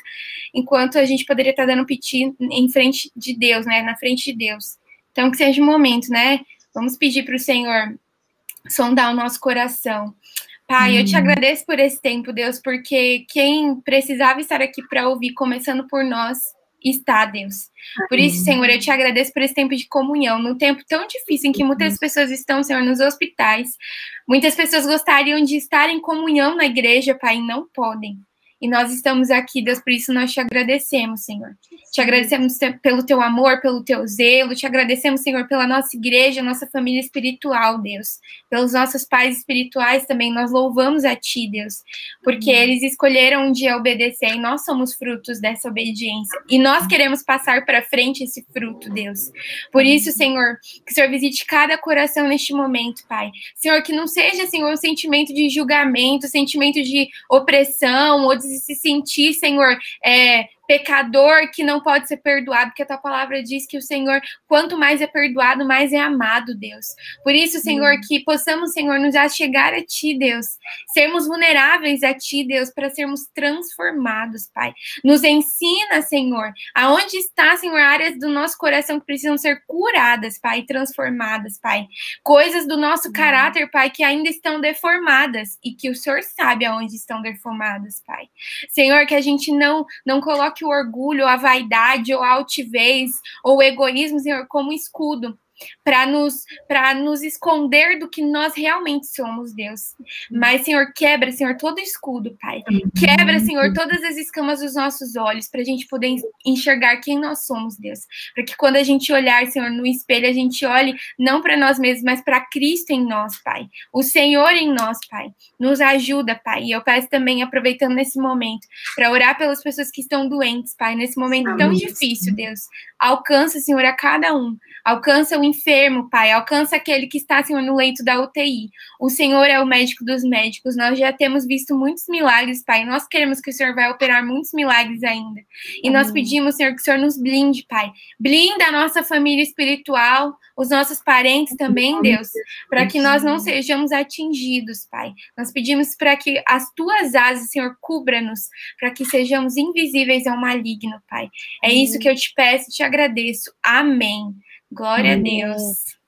C: enquanto a gente poderia estar dando piti em frente de Deus, né? Na frente de Deus. Então, que seja o um momento, né? Vamos pedir para o Senhor sondar o nosso coração. Pai, eu te hum. agradeço por esse tempo, Deus, porque quem precisava estar aqui para ouvir, começando por nós, está, Deus. Por isso, Senhor, eu te agradeço por esse tempo de comunhão, num tempo tão difícil em que muitas pessoas estão, Senhor, nos hospitais. Muitas pessoas gostariam de estar em comunhão na igreja, Pai, e não podem. E nós estamos aqui, Deus, por isso nós te agradecemos, Senhor. Te agradecemos pelo teu amor, pelo teu zelo, te agradecemos, Senhor, pela nossa igreja, nossa família espiritual, Deus. Pelos nossos pais espirituais também, nós louvamos a Ti, Deus, porque eles escolheram um dia obedecer e nós somos frutos dessa obediência. E nós queremos passar para frente esse fruto, Deus. Por isso, Senhor, que o Senhor visite cada coração neste momento, Pai. Senhor, que não seja, Senhor, um sentimento de julgamento, sentimento de opressão ou de se sentir, Senhor, é, pecador que não pode ser perdoado, porque a tua palavra diz que o Senhor, quanto mais é perdoado, mais é amado, Deus. Por isso, Senhor, hum. que possamos, Senhor, nos achegar a ti, Deus, sermos vulneráveis a ti, Deus, para sermos transformados, Pai. Nos ensina, Senhor, aonde está, Senhor, áreas do nosso coração que precisam ser curadas, Pai, transformadas, Pai. Coisas do nosso hum. caráter, Pai, que ainda estão deformadas e que o Senhor sabe aonde estão deformadas, Pai. Senhor, que a gente não não coloque o orgulho, a vaidade, ou a altivez, ou o egoísmo, Senhor, como escudo para nos para nos esconder do que nós realmente somos, Deus. Mas, Senhor, quebra, Senhor, todo escudo, Pai. Quebra, Senhor, todas as escamas dos nossos olhos, para a gente poder enxergar quem nós somos, Deus. Para que quando a gente olhar, Senhor, no espelho, a gente olhe não para nós mesmos, mas para Cristo em nós, Pai. O Senhor em nós, Pai. Nos ajuda, Pai. E eu peço também, aproveitando nesse momento, para orar pelas pessoas que estão doentes, Pai, nesse momento Amém. tão difícil, Deus. Alcança, Senhor, a cada um. Alcança o enfermo, Pai. Alcança aquele que está, Senhor, no leito da UTI. O Senhor é o médico dos médicos. Nós já temos visto muitos milagres, Pai. Nós queremos que o Senhor vai operar muitos milagres ainda. E Amém. nós pedimos, Senhor, que o Senhor nos blinde, Pai. Blinda a nossa família espiritual, os nossos parentes também, Deus, para que nós não sejamos atingidos, Pai. Nós pedimos para que as tuas asas, Senhor, cubra-nos, para que sejamos invisíveis ao maligno, Pai. É isso que eu te peço e te agradeço. Amém. Glória Amém. a Deus.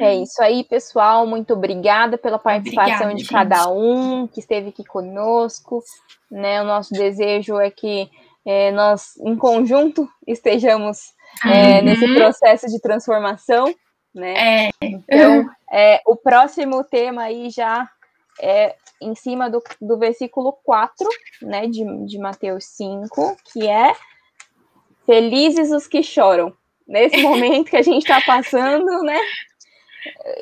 A: É isso aí, pessoal. Muito obrigada pela participação obrigada, de gente. cada um que esteve aqui conosco. Né? O nosso desejo é que é, nós, em conjunto, estejamos é, uhum. nesse processo de transformação. Né? É. Então, é, o próximo tema aí já é em cima do, do versículo 4, né, de, de Mateus 5, que é Felizes os que choram nesse momento que a gente está passando, né?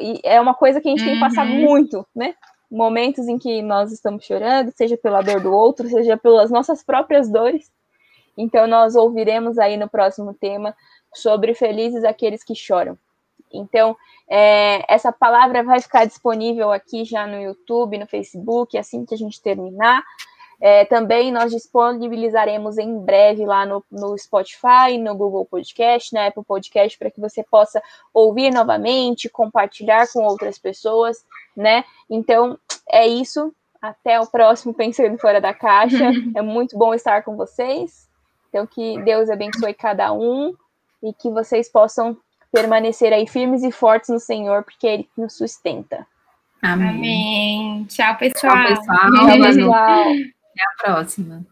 A: E é uma coisa que a gente uhum. tem passado uhum. muito, né? Momentos em que nós estamos chorando, seja pela dor do outro, seja pelas nossas próprias dores. Então, nós ouviremos aí no próximo tema sobre felizes aqueles que choram. Então, é, essa palavra vai ficar disponível aqui já no YouTube, no Facebook, assim que a gente terminar. É, também nós disponibilizaremos em breve lá no, no Spotify, no Google Podcast, na Apple Podcast, para que você possa ouvir novamente, compartilhar com outras pessoas, né? Então, é isso. Até o próximo Pensando Fora da Caixa. [LAUGHS] é muito bom estar com vocês. Então, que Deus abençoe cada um e que vocês possam permanecer aí firmes e fortes no Senhor, porque Ele nos sustenta.
C: Amém. Amém. Tchau, pessoal.
B: Tchau, pessoal. Tchau, [LAUGHS] pessoal. Até a próxima.